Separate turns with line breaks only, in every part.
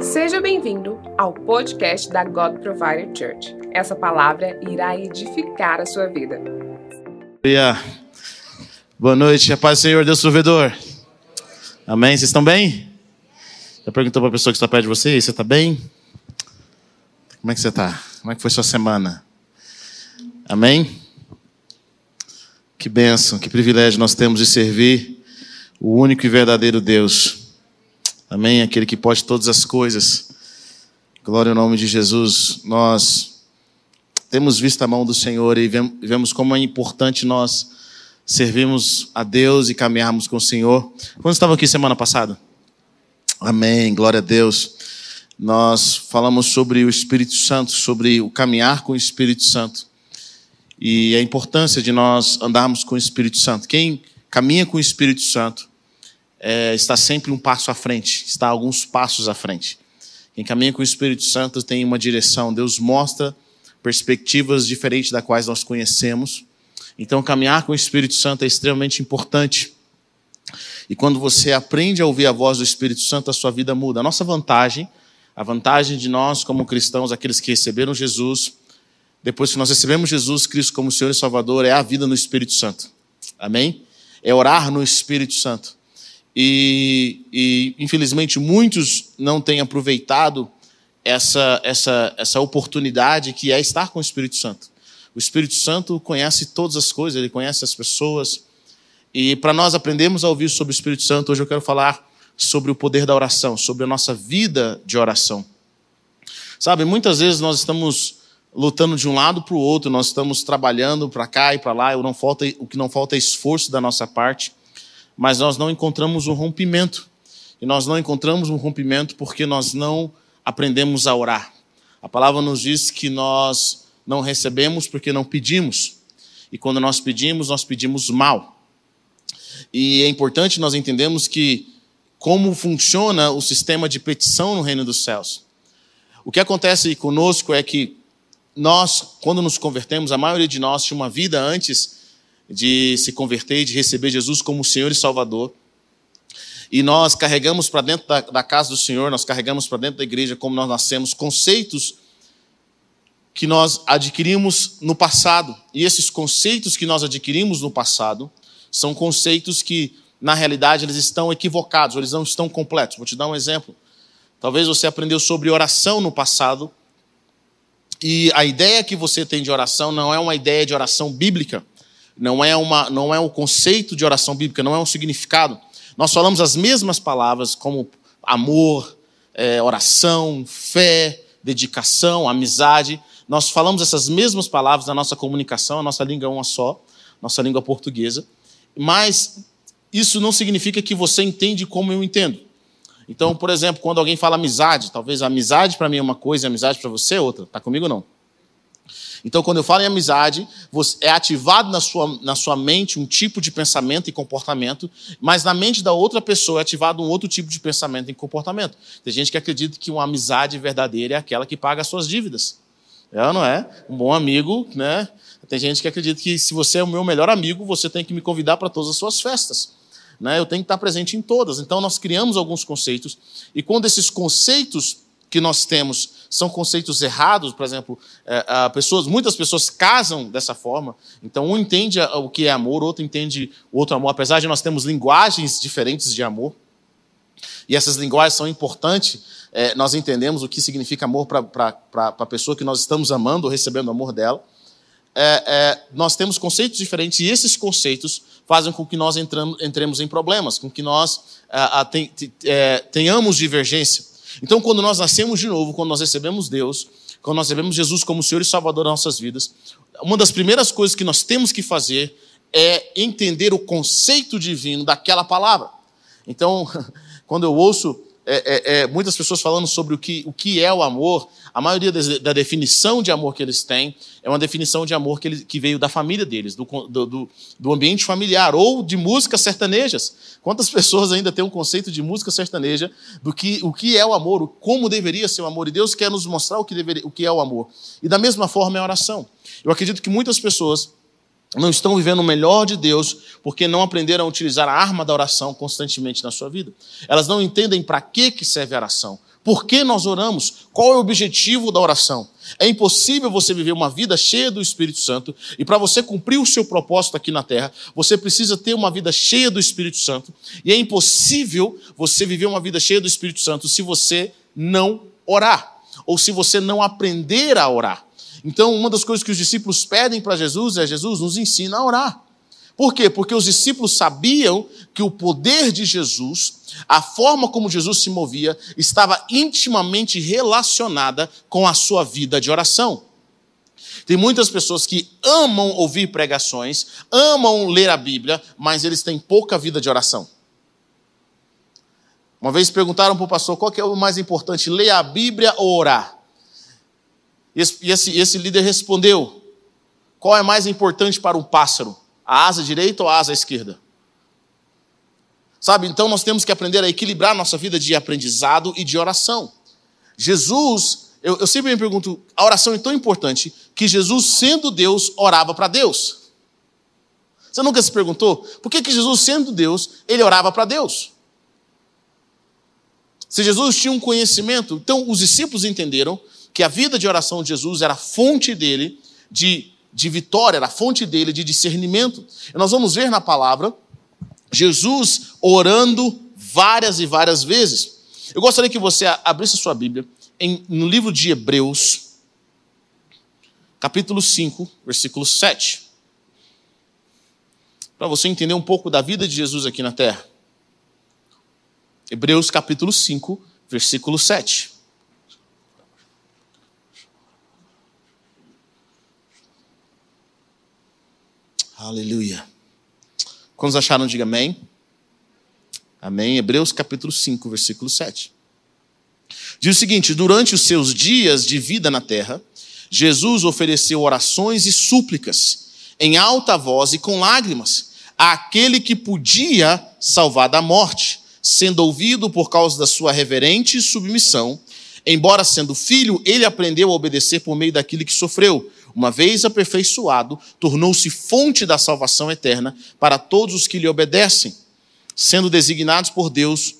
Seja bem-vindo ao podcast da God Provider Church. Essa palavra irá edificar a sua vida.
Boa noite, a paz do Senhor, Deus provedor. Amém? Vocês estão bem? Já perguntou para a pessoa que está perto de você, você está bem? Como é que você está? Como é que foi sua semana? Amém? Que bênção, que privilégio nós temos de servir o único e verdadeiro Deus. Amém? Aquele que pode todas as coisas. Glória ao nome de Jesus. Nós temos visto a mão do Senhor e vemos como é importante nós servirmos a Deus e caminharmos com o Senhor. Quando estava aqui semana passada? Amém. Glória a Deus. Nós falamos sobre o Espírito Santo, sobre o caminhar com o Espírito Santo e a importância de nós andarmos com o Espírito Santo. Quem caminha com o Espírito Santo é, está sempre um passo à frente, está alguns passos à frente. Quem caminha com o Espírito Santo tem uma direção, Deus mostra perspectivas diferentes da quais nós conhecemos. Então, caminhar com o Espírito Santo é extremamente importante. E quando você aprende a ouvir a voz do Espírito Santo, a sua vida muda. A nossa vantagem, a vantagem de nós como cristãos, aqueles que receberam Jesus, depois que nós recebemos Jesus Cristo como Senhor e Salvador, é a vida no Espírito Santo. Amém? É orar no Espírito Santo. E, e, infelizmente muitos não têm aproveitado essa, essa, essa oportunidade que é estar com o Espírito Santo. O Espírito Santo conhece todas as coisas, ele conhece as pessoas. E para nós aprendermos a ouvir sobre o Espírito Santo, hoje eu quero falar sobre o poder da oração, sobre a nossa vida de oração. Sabe, muitas vezes nós estamos lutando de um lado para o outro, nós estamos trabalhando para cá e para lá, não falta, o que não falta é esforço da nossa parte mas nós não encontramos um rompimento. E nós não encontramos um rompimento porque nós não aprendemos a orar. A palavra nos diz que nós não recebemos porque não pedimos. E quando nós pedimos, nós pedimos mal. E é importante nós entendermos que como funciona o sistema de petição no reino dos céus. O que acontece conosco é que nós, quando nos convertemos, a maioria de nós tinha uma vida antes de se converter e de receber Jesus como Senhor e Salvador. E nós carregamos para dentro da, da, casa do Senhor, nós carregamos para dentro da igreja, como nós nascemos, conceitos que nós adquirimos no passado. E esses conceitos que nós adquirimos no passado são conceitos que, na realidade, eles estão equivocados, eles não estão completos. Vou te dar um exemplo. Talvez você aprendeu sobre oração no passado, e a ideia que você tem de oração não é uma ideia de oração bíblica não é, uma, não é um conceito de oração bíblica, não é um significado. Nós falamos as mesmas palavras como amor, é, oração, fé, dedicação, amizade. Nós falamos essas mesmas palavras na nossa comunicação, a nossa língua é uma só, nossa língua portuguesa. Mas isso não significa que você entende como eu entendo. Então, por exemplo, quando alguém fala amizade, talvez amizade para mim é uma coisa e amizade para você é outra. Está comigo não? Então, quando eu falo em amizade, é ativado na sua, na sua mente um tipo de pensamento e comportamento, mas na mente da outra pessoa é ativado um outro tipo de pensamento e comportamento. Tem gente que acredita que uma amizade verdadeira é aquela que paga as suas dívidas. É, não é? Um bom amigo, né? Tem gente que acredita que se você é o meu melhor amigo, você tem que me convidar para todas as suas festas. Né? Eu tenho que estar presente em todas. Então, nós criamos alguns conceitos, e quando esses conceitos que nós temos são conceitos errados, por exemplo, é, pessoas, muitas pessoas casam dessa forma, então um entende o que é amor, outro entende outro amor, apesar de nós termos linguagens diferentes de amor, e essas linguagens são importantes, é, nós entendemos o que significa amor para a pessoa que nós estamos amando ou recebendo o amor dela, é, é, nós temos conceitos diferentes e esses conceitos fazem com que nós entramos, entremos em problemas, com que nós é, é, tenhamos divergência. Então, quando nós nascemos de novo, quando nós recebemos Deus, quando nós recebemos Jesus como Senhor e Salvador das nossas vidas, uma das primeiras coisas que nós temos que fazer é entender o conceito divino daquela palavra. Então, quando eu ouço é, é, é, muitas pessoas falando sobre o que, o que é o amor, a maioria da definição de amor que eles têm é uma definição de amor que, ele, que veio da família deles, do, do, do, ambiente familiar, ou de músicas sertanejas. Quantas pessoas ainda têm um conceito de música sertaneja do que o que é o amor, como deveria ser o amor, e Deus quer nos mostrar o que, deveria, o que é o amor. E da mesma forma é a oração. Eu acredito que muitas pessoas não estão vivendo o melhor de Deus porque não aprenderam a utilizar a arma da oração constantemente na sua vida. Elas não entendem para que, que serve a oração. Por que nós oramos? Qual é o objetivo da oração? É impossível você viver uma vida cheia do Espírito Santo, e para você cumprir o seu propósito aqui na terra, você precisa ter uma vida cheia do Espírito Santo, e é impossível você viver uma vida cheia do Espírito Santo se você não orar, ou se você não aprender a orar. Então, uma das coisas que os discípulos pedem para Jesus é: Jesus, nos ensina a orar. Por quê? Porque os discípulos sabiam que o poder de Jesus, a forma como Jesus se movia, estava intimamente relacionada com a sua vida de oração. Tem muitas pessoas que amam ouvir pregações, amam ler a Bíblia, mas eles têm pouca vida de oração. Uma vez perguntaram para o pastor qual que é o mais importante, ler a Bíblia ou orar? E esse, esse líder respondeu: qual é mais importante para um pássaro? A asa direita ou a asa esquerda? Sabe, então nós temos que aprender a equilibrar nossa vida de aprendizado e de oração. Jesus, eu, eu sempre me pergunto, a oração é tão importante que Jesus, sendo Deus, orava para Deus. Você nunca se perguntou por que, que Jesus, sendo Deus, ele orava para Deus? Se Jesus tinha um conhecimento, então os discípulos entenderam que a vida de oração de Jesus era a fonte dele de de vitória, era a fonte dele de discernimento. E nós vamos ver na palavra Jesus orando várias e várias vezes. Eu gostaria que você abrisse sua Bíblia em, no livro de Hebreus, capítulo 5, versículo 7. Para você entender um pouco da vida de Jesus aqui na terra. Hebreus capítulo 5, versículo 7. Aleluia. Quantos acharam? Diga amém. Amém. Hebreus capítulo 5, versículo 7. Diz o seguinte: Durante os seus dias de vida na terra, Jesus ofereceu orações e súplicas, em alta voz e com lágrimas, àquele que podia salvar da morte, sendo ouvido por causa da sua reverente submissão. Embora sendo filho, ele aprendeu a obedecer por meio daquilo que sofreu uma vez aperfeiçoado, tornou-se fonte da salvação eterna para todos os que lhe obedecem, sendo designados por Deus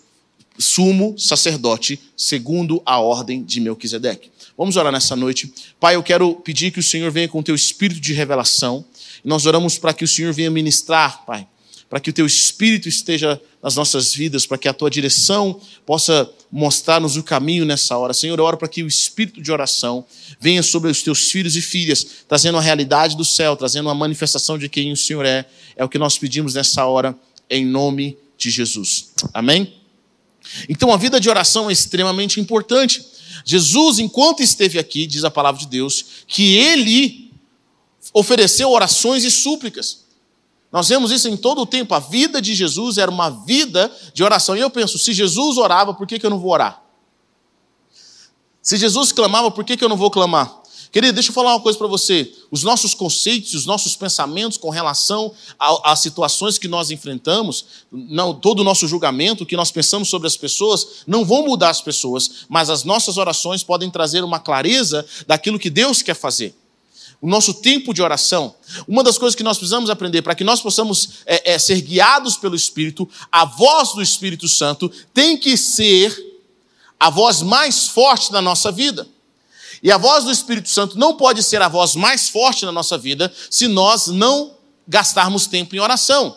sumo sacerdote, segundo a ordem de Melquisedeque. Vamos orar nessa noite. Pai, eu quero pedir que o Senhor venha com o teu espírito de revelação. Nós oramos para que o Senhor venha ministrar, Pai, para que o teu espírito esteja nas nossas vidas, para que a tua direção possa mostrar-nos o caminho nessa hora. Senhor, eu oro para que o espírito de oração venha sobre os teus filhos e filhas, trazendo a realidade do céu, trazendo uma manifestação de quem o Senhor é. É o que nós pedimos nessa hora, em nome de Jesus. Amém? Então a vida de oração é extremamente importante. Jesus, enquanto esteve aqui, diz a palavra de Deus, que ele ofereceu orações e súplicas. Nós vemos isso em todo o tempo. A vida de Jesus era uma vida de oração. E eu penso, se Jesus orava, por que, que eu não vou orar? Se Jesus clamava, por que, que eu não vou clamar? Querido, deixa eu falar uma coisa para você. Os nossos conceitos, os nossos pensamentos com relação às situações que nós enfrentamos, não, todo o nosso julgamento, o que nós pensamos sobre as pessoas, não vão mudar as pessoas, mas as nossas orações podem trazer uma clareza daquilo que Deus quer fazer o nosso tempo de oração. Uma das coisas que nós precisamos aprender para que nós possamos é, é, ser guiados pelo Espírito, a voz do Espírito Santo tem que ser a voz mais forte da nossa vida. E a voz do Espírito Santo não pode ser a voz mais forte na nossa vida se nós não gastarmos tempo em oração.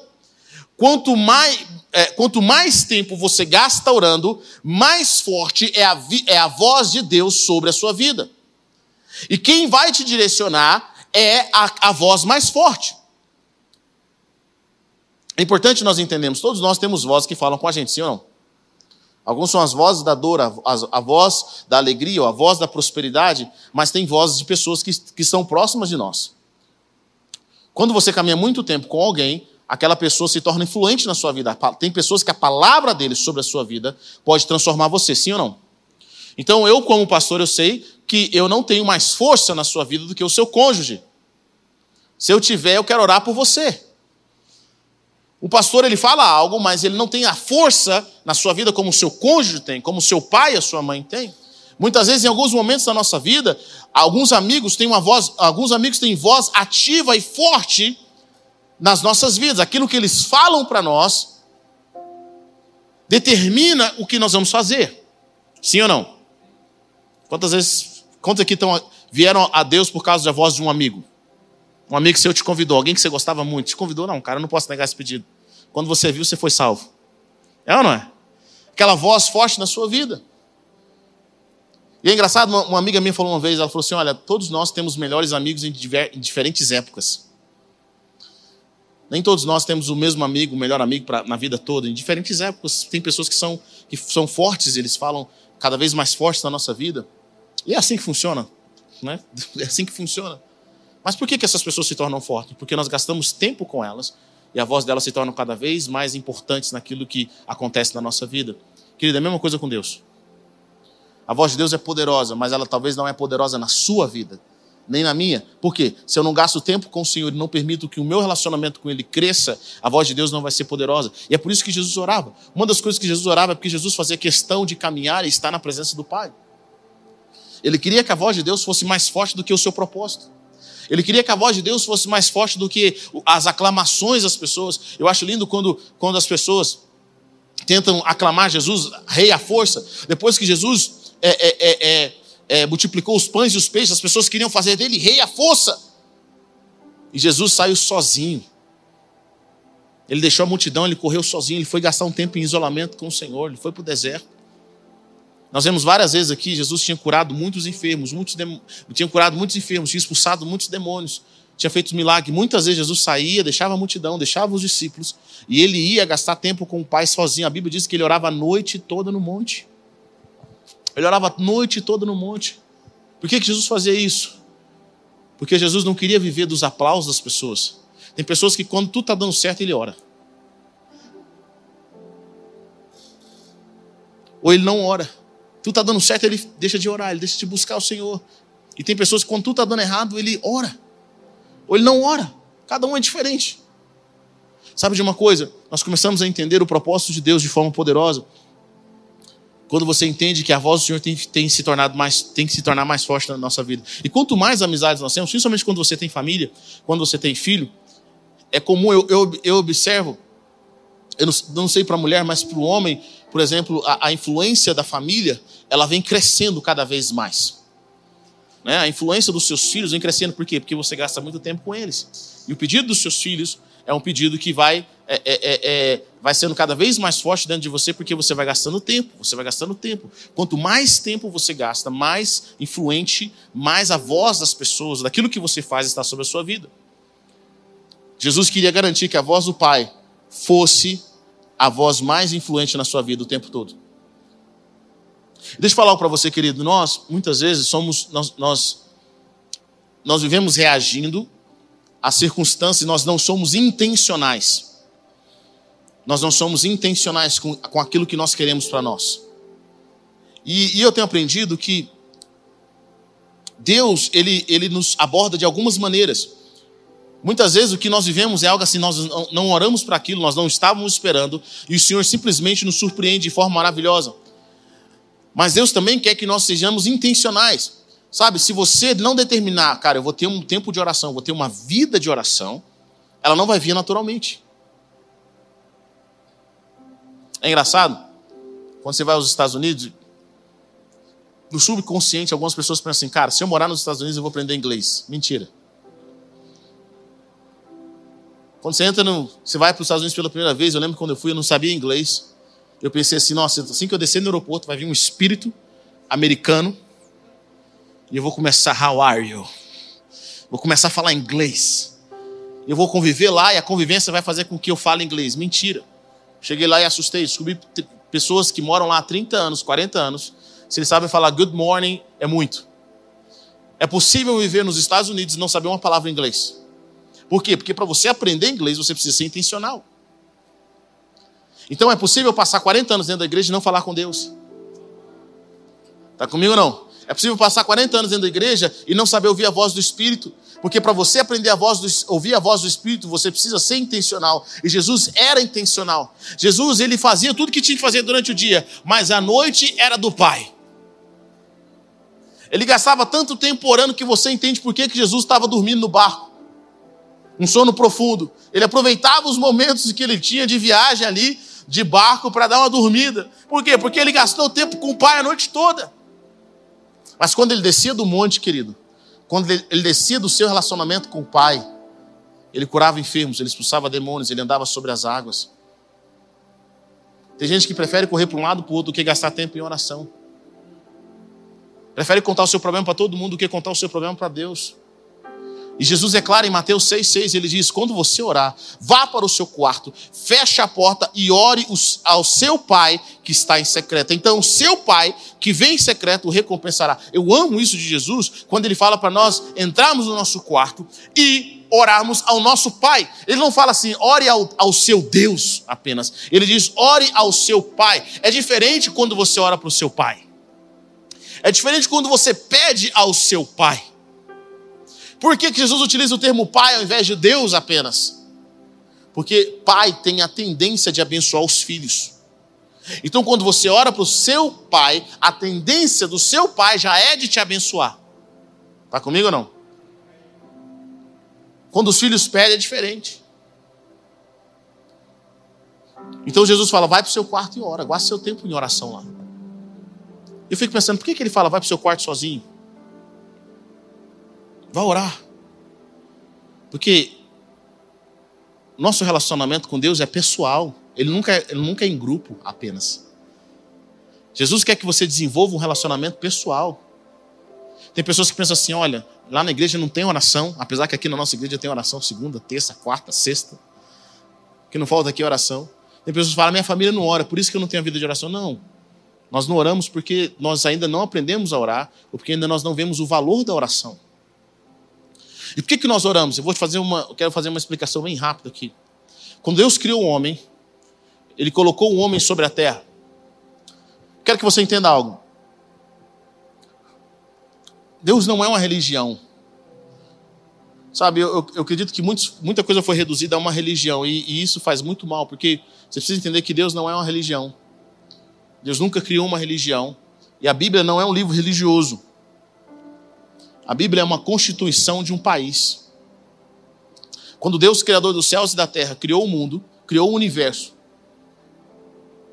Quanto mais, é, quanto mais tempo você gasta orando, mais forte é a, é a voz de Deus sobre a sua vida. E quem vai te direcionar é a, a voz mais forte. É importante nós entendermos, todos nós temos vozes que falam com a gente, sim ou não? Alguns são as vozes da dor, a, a, a voz da alegria, ou a voz da prosperidade, mas tem vozes de pessoas que, que são próximas de nós. Quando você caminha muito tempo com alguém, aquela pessoa se torna influente na sua vida. Tem pessoas que a palavra deles sobre a sua vida pode transformar você, sim ou não? Então, eu, como pastor, eu sei que eu não tenho mais força na sua vida do que o seu cônjuge. Se eu tiver, eu quero orar por você. O pastor ele fala algo, mas ele não tem a força na sua vida como o seu cônjuge tem, como o seu pai e a sua mãe tem. Muitas vezes, em alguns momentos da nossa vida, alguns amigos têm uma voz, alguns amigos têm voz ativa e forte nas nossas vidas. Aquilo que eles falam para nós determina o que nós vamos fazer. Sim ou não? Quantas vezes, quantos aqui estão, vieram a Deus por causa da voz de um amigo? Um amigo seu te convidou, alguém que você gostava muito, te convidou, não, cara, eu não posso negar esse pedido. Quando você viu, você foi salvo. É ou não é? Aquela voz forte na sua vida. E é engraçado, uma, uma amiga minha falou uma vez, ela falou assim: olha, todos nós temos melhores amigos em, diver, em diferentes épocas. Nem todos nós temos o mesmo amigo, o melhor amigo pra, na vida toda, em diferentes épocas. Tem pessoas que são, que são fortes, eles falam cada vez mais fortes na nossa vida. E é assim que funciona. Né? É assim que funciona. Mas por que, que essas pessoas se tornam fortes? Porque nós gastamos tempo com elas e a voz delas se torna cada vez mais importante naquilo que acontece na nossa vida. Querida, é a mesma coisa com Deus. A voz de Deus é poderosa, mas ela talvez não é poderosa na sua vida, nem na minha. Por quê? Se eu não gasto tempo com o Senhor e não permito que o meu relacionamento com Ele cresça, a voz de Deus não vai ser poderosa. E é por isso que Jesus orava. Uma das coisas que Jesus orava é porque Jesus fazia questão de caminhar e estar na presença do Pai. Ele queria que a voz de Deus fosse mais forte do que o seu propósito. Ele queria que a voz de Deus fosse mais forte do que as aclamações das pessoas. Eu acho lindo quando, quando as pessoas tentam aclamar Jesus, rei à força. Depois que Jesus é, é, é, é, multiplicou os pães e os peixes, as pessoas queriam fazer dele rei à força. E Jesus saiu sozinho. Ele deixou a multidão, ele correu sozinho, ele foi gastar um tempo em isolamento com o Senhor, ele foi para o deserto. Nós vemos várias vezes aqui, Jesus tinha curado muitos enfermos, muitos dem... tinha curado muitos enfermos, tinha expulsado muitos demônios, tinha feito milagre. Muitas vezes Jesus saía, deixava a multidão, deixava os discípulos, e ele ia gastar tempo com o Pai sozinho. A Bíblia diz que ele orava a noite toda no monte. Ele orava a noite toda no monte. Por que, que Jesus fazia isso? Porque Jesus não queria viver dos aplausos das pessoas. Tem pessoas que quando tudo está dando certo, ele ora. Ou ele não ora tudo está dando certo, ele deixa de orar, ele deixa de buscar o Senhor. E tem pessoas que quando tudo está dando errado, ele ora. Ou ele não ora. Cada um é diferente. Sabe de uma coisa? Nós começamos a entender o propósito de Deus de forma poderosa. Quando você entende que a voz do Senhor tem, tem, se tornado mais, tem que se tornar mais forte na nossa vida. E quanto mais amizades nós temos, principalmente quando você tem família, quando você tem filho, é comum, eu, eu, eu observo, eu não, não sei para a mulher, mas para o homem, por exemplo, a, a, influência da família, ela vem crescendo cada vez mais. Né? A influência dos seus filhos vem crescendo, por quê? Porque você gasta muito tempo com eles. E o pedido dos seus filhos é um pedido que vai, é, é, é, é, vai sendo cada vez mais forte dentro de você, porque você vai gastando tempo, você vai gastando tempo. Quanto mais tempo você gasta, mais influente, mais a voz das pessoas, daquilo que você faz está sobre a sua vida. Jesus queria garantir que a voz do Pai fosse a voz mais influente na sua vida o tempo todo. Deixa eu falar para você, querido. Nós, muitas vezes, somos. Nós, nós, nós vivemos reagindo às circunstâncias, nós não somos intencionais. Nós não somos intencionais com, com aquilo que nós queremos para nós. E, e, eu tenho aprendido que Deus, ele, ele nos aborda de algumas maneiras. Muitas vezes o que nós vivemos é algo assim, nós não oramos para aquilo, nós não estávamos esperando, e o Senhor simplesmente nos surpreende de forma maravilhosa. Mas Deus também quer que nós sejamos intencionais. Sabe, se você não determinar, cara, eu vou ter um tempo de oração, vou ter uma vida de oração, ela não vai vir naturalmente. É engraçado, quando você vai aos Estados Unidos, no subconsciente, algumas pessoas pensam assim, cara, se eu morar nos Estados Unidos, eu vou aprender inglês. Mentira. Quando você entra no. Você vai para os Estados Unidos pela primeira vez, eu lembro quando eu fui, eu não sabia inglês. Eu pensei assim, nossa, assim que eu descer no aeroporto, vai vir um espírito americano e eu vou começar, how are you? Vou começar a falar inglês. Eu vou conviver lá e a convivência vai fazer com que eu fale inglês. Mentira. Cheguei lá e assustei. Descobri pessoas que moram lá há 30 anos, 40 anos. Se eles sabem falar good morning, é muito. É possível viver nos Estados Unidos e não saber uma palavra em inglês. Por quê? Porque para você aprender inglês, você precisa ser intencional. Então é possível passar 40 anos dentro da igreja e não falar com Deus. Está comigo ou não? É possível passar 40 anos dentro da igreja e não saber ouvir a voz do Espírito. Porque para você aprender a voz do, ouvir a voz do Espírito, você precisa ser intencional. E Jesus era intencional. Jesus, ele fazia tudo que tinha que fazer durante o dia, mas a noite era do Pai. Ele gastava tanto tempo orando que você entende por que, que Jesus estava dormindo no barco um sono profundo. Ele aproveitava os momentos que ele tinha de viagem ali, de barco, para dar uma dormida. Por quê? Porque ele gastou tempo com o pai a noite toda. Mas quando ele descia do monte, querido, quando ele descia do seu relacionamento com o Pai, ele curava enfermos, ele expulsava demônios, ele andava sobre as águas. Tem gente que prefere correr para um lado para o outro do que gastar tempo em oração. Prefere contar o seu problema para todo mundo do que contar o seu problema para Deus. E Jesus claro em Mateus 6,6, ele diz: quando você orar, vá para o seu quarto, feche a porta e ore ao seu pai que está em secreto. Então, o seu pai que vem em secreto o recompensará. Eu amo isso de Jesus, quando ele fala para nós entrarmos no nosso quarto e orarmos ao nosso pai. Ele não fala assim, ore ao, ao seu Deus apenas. Ele diz, ore ao seu pai. É diferente quando você ora para o seu pai. É diferente quando você pede ao seu pai. Por que Jesus utiliza o termo pai ao invés de Deus apenas? Porque pai tem a tendência de abençoar os filhos. Então, quando você ora para o seu pai, a tendência do seu pai já é de te abençoar. Está comigo ou não? Quando os filhos pedem, é diferente. Então Jesus fala: vai para o seu quarto e ora, guarda seu tempo em oração lá. Eu fico pensando, por que, que ele fala, vai para o seu quarto sozinho? Vá orar. Porque nosso relacionamento com Deus é pessoal. Ele nunca, é, ele nunca é em grupo apenas. Jesus quer que você desenvolva um relacionamento pessoal. Tem pessoas que pensam assim: olha, lá na igreja não tem oração, apesar que aqui na nossa igreja tem oração segunda, terça, quarta, sexta. Que não falta aqui oração. Tem pessoas que falam: minha família não ora, por isso que eu não tenho a vida de oração. Não. Nós não oramos porque nós ainda não aprendemos a orar, ou porque ainda nós não vemos o valor da oração. E por que, que nós oramos? Eu vou fazer uma, quero fazer uma explicação bem rápida aqui. Quando Deus criou o homem, Ele colocou o homem sobre a terra. Quero que você entenda algo. Deus não é uma religião. Sabe, eu, eu acredito que muitos, muita coisa foi reduzida a uma religião, e, e isso faz muito mal, porque você precisa entender que Deus não é uma religião. Deus nunca criou uma religião, e a Bíblia não é um livro religioso. A Bíblia é uma constituição de um país. Quando Deus, Criador dos céus e da terra, criou o mundo, criou o universo,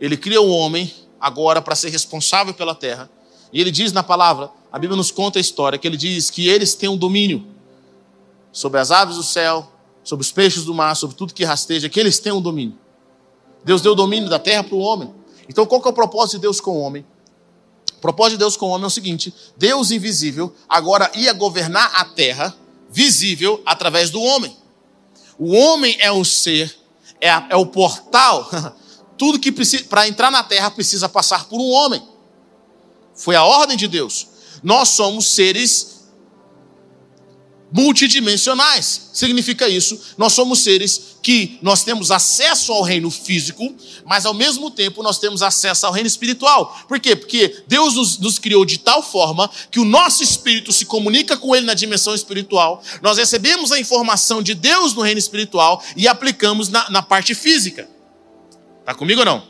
Ele cria o homem agora para ser responsável pela terra. E Ele diz na palavra, a Bíblia nos conta a história, que Ele diz que eles têm um domínio sobre as aves do céu, sobre os peixes do mar, sobre tudo que rasteja, que eles têm um domínio. Deus deu o domínio da terra para o homem. Então, qual que é o propósito de Deus com o homem? Propósito de Deus com o homem é o seguinte: Deus invisível agora ia governar a terra, visível através do homem. O homem é o ser, é, a, é o portal. Tudo que precisa para entrar na terra precisa passar por um homem. Foi a ordem de Deus. Nós somos seres multidimensionais. Significa isso, nós somos seres que nós temos acesso ao reino físico, mas ao mesmo tempo nós temos acesso ao reino espiritual. Por quê? Porque Deus nos, nos, criou de tal forma que o nosso espírito se comunica com ele na dimensão espiritual, nós recebemos a informação de Deus no reino espiritual e aplicamos na, na parte física. Está comigo ou não?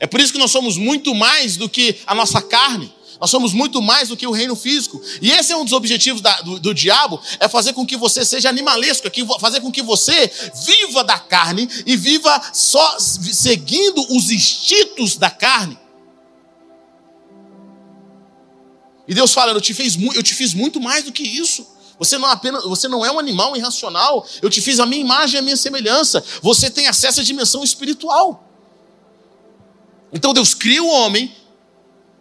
É por isso que nós somos muito mais do que a nossa carne. Nós somos muito mais do que o reino físico. E esse é um dos objetivos da, do, do, diabo: é fazer com que você seja animalesco, é fazer com que você viva da carne e viva só seguindo os instintos da carne. E Deus fala: eu te, fiz, eu te fiz muito mais do que isso. Você não, apenas, você não é um animal irracional. Eu te fiz a minha imagem e a minha semelhança. Você tem acesso à dimensão espiritual. Então Deus cria o homem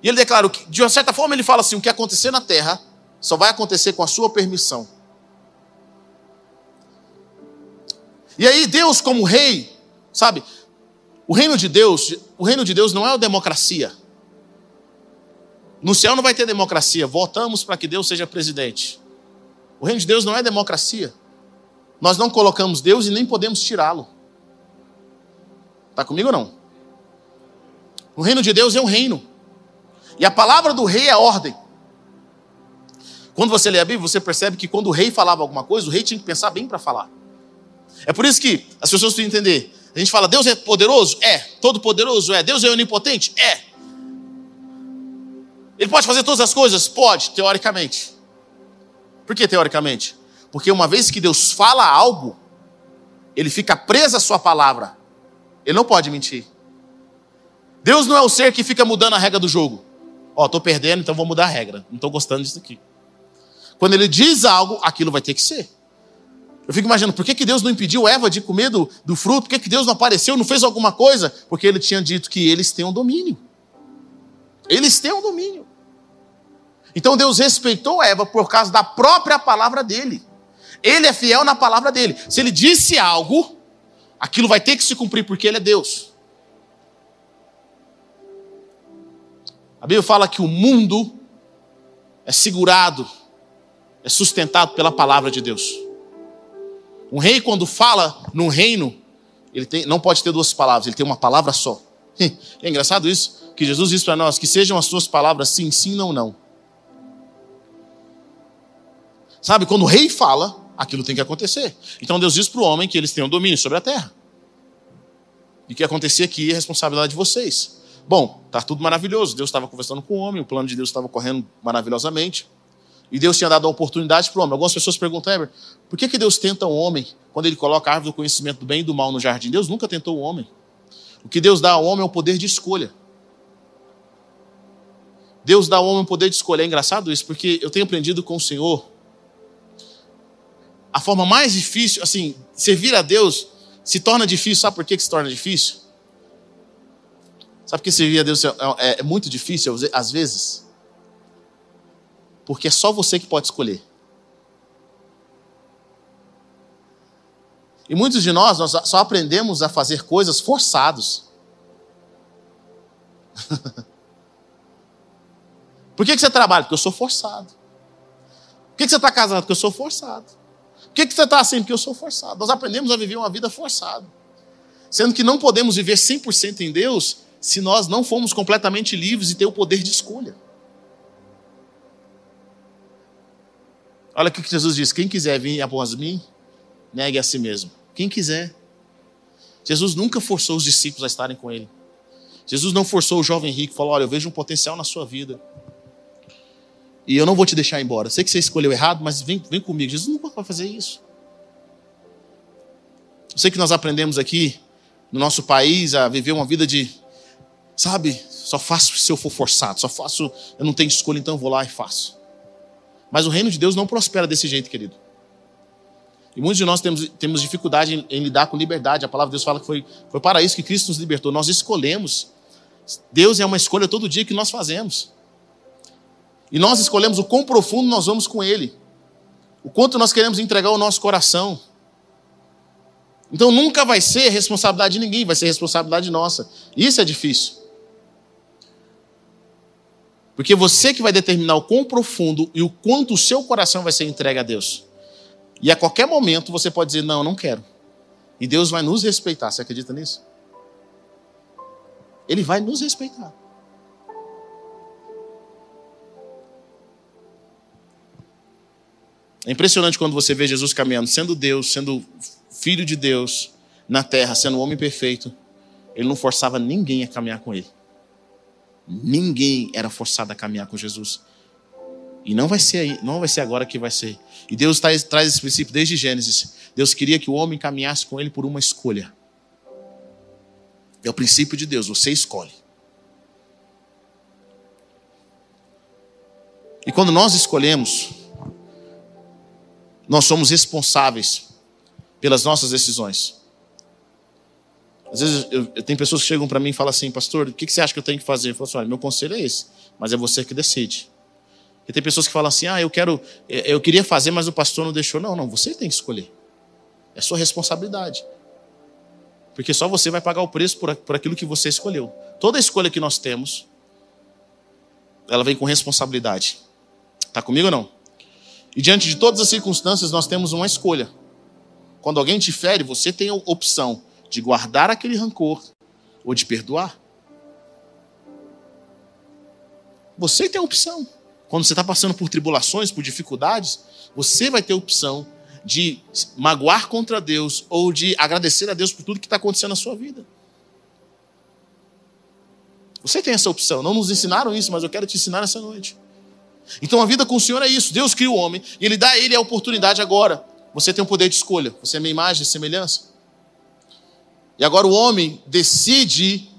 e ele declara que, de uma certa forma, ele fala assim: o que acontecer na terra só vai acontecer com a sua permissão. E aí, Deus, como rei, sabe, o reino de Deus, o reino de Deus não é a democracia. No céu não vai ter democracia, votamos para que Deus seja presidente. O reino de Deus não é democracia. Nós não colocamos Deus e nem podemos tirá-lo. Está comigo ou não? O reino de Deus é um reino. E a palavra do rei é ordem. Quando você lê a Bíblia, você percebe que quando o rei falava alguma coisa, o rei tinha que pensar bem para falar. É por isso que as pessoas precisam entender. A gente fala, Deus é poderoso? É. Todo poderoso? É. Deus é onipotente? É. Ele pode fazer todas as coisas? Pode, teoricamente. Por que teoricamente? Porque uma vez que Deus fala algo, ele fica preso à sua palavra. Ele não pode mentir. Deus não é o ser que fica mudando a regra do jogo. Ó, tô perdendo, então vou mudar a regra. Não tô gostando disso aqui. Quando ele diz algo, aquilo vai ter que ser. Eu fico imaginando, por que, que Deus não impediu Eva de comer do, do fruto? Por que, que Deus não apareceu, não fez alguma coisa? Porque ele tinha dito que eles têm um domínio. Eles têm um domínio. Então Deus respeitou Eva por causa da própria palavra dele. Ele é fiel na palavra dele. Se ele disse algo, aquilo vai ter que se cumprir porque ele é Deus. A Bíblia fala que o mundo é segurado, é sustentado pela palavra de Deus. Um rei, quando fala num reino, ele tem, não pode ter duas palavras, ele tem uma palavra só. É engraçado isso, que Jesus disse para nós: que sejam as suas palavras sim, sim, não, não. Sabe, quando o rei fala, aquilo tem que acontecer. Então Deus diz para o homem que eles um domínio sobre a terra. E que acontecer aqui é responsabilidade de vocês. Bom, tá tudo maravilhoso. Deus estava conversando com o homem, o plano de Deus estava correndo maravilhosamente. E Deus tinha dado a oportunidade para o homem. Algumas pessoas perguntam, Heber, por que, que Deus tenta o homem quando ele coloca a árvore do conhecimento do bem e do mal no jardim? Deus nunca tentou o homem. O que Deus dá ao homem é o poder de escolha. Deus dá ao homem o poder de escolha. É engraçado isso, porque eu tenho aprendido com o Senhor. A forma mais difícil, assim, servir a Deus se torna difícil. Sabe por que, que se torna difícil? Sabe que servir a Deus é, é, é muito difícil, às vezes? Porque é só você que pode escolher. E muitos de nós, nós só aprendemos a fazer coisas forçados. Por que, que você trabalha? Porque eu sou forçado. Por que, que você está casado? Porque eu sou forçado. Por que, que você está assim? Porque eu sou forçado. Nós aprendemos a viver uma vida forçada. Sendo que não podemos viver 100% em Deus se nós não formos completamente livres e ter o poder de escolha. Olha o que Jesus diz: quem quiser vir após mim, negue a si mesmo. Quem quiser. Jesus nunca forçou os discípulos a estarem com ele. Jesus não forçou o jovem rico, falou: Olha, eu vejo um potencial na sua vida. E eu não vou te deixar embora. Sei que você escolheu errado, mas vem, vem comigo. Jesus nunca vai fazer isso. Eu sei que nós aprendemos aqui, no nosso país, a viver uma vida de, sabe, só faço se eu for forçado, só faço, eu não tenho escolha, então eu vou lá e faço. Mas o reino de Deus não prospera desse jeito, querido. E muitos de nós temos, temos dificuldade em, em, lidar com liberdade. A palavra de Deus fala que foi, foi para isso que Cristo nos libertou. Nós escolhemos. Deus é uma escolha todo dia que nós fazemos. E nós escolhemos o quão profundo nós vamos com Ele. O quanto nós queremos entregar o nosso coração. Então nunca vai ser responsabilidade de ninguém, vai ser responsabilidade nossa. Isso é difícil. Porque você que vai determinar o quão profundo e o quanto o seu coração vai ser entregue a Deus. E a qualquer momento você pode dizer: Não, eu não quero. E Deus vai nos respeitar. Você acredita nisso? Ele vai nos respeitar. É impressionante quando você vê Jesus caminhando, sendo Deus, sendo filho de Deus na terra, sendo um homem perfeito. Ele não forçava ninguém a caminhar com ele. Ninguém era forçado a caminhar com Jesus. E não vai ser não vai ser agora que vai ser. E Deus traz, traz esse princípio desde Gênesis. Deus queria que o homem caminhasse com ele por uma escolha. É o princípio de Deus, você escolhe. E quando nós escolhemos, nós somos responsáveis pelas nossas decisões. Às vezes eu, eu tem pessoas que chegam para mim e falam assim, pastor, o que, que você acha que eu tenho que fazer? Eu falo assim, olha, meu conselho é esse, mas é você que decide. E tem pessoas que falam assim, ah, eu quero, eu queria fazer, mas o pastor não deixou. Não, não, você tem que escolher. É sua responsabilidade. Porque só você vai pagar o preço por, por aquilo que você escolheu. Toda escolha que nós temos, ela vem com responsabilidade. Está comigo ou não? E diante de todas as circunstâncias, nós temos uma escolha. Quando alguém te fere, você tem a opção de guardar aquele rancor ou de perdoar. Você tem a opção. Quando você está passando por tribulações, por dificuldades, você vai ter a opção de magoar contra Deus ou de agradecer a Deus por tudo que está acontecendo na sua vida. Você tem essa opção. Não nos ensinaram isso, mas eu quero te ensinar essa noite. Então a vida com o Senhor é isso. Deus cria o homem e Ele dá a ele a oportunidade agora. Você tem o poder de escolha. Você é minha imagem e semelhança. E agora o homem decide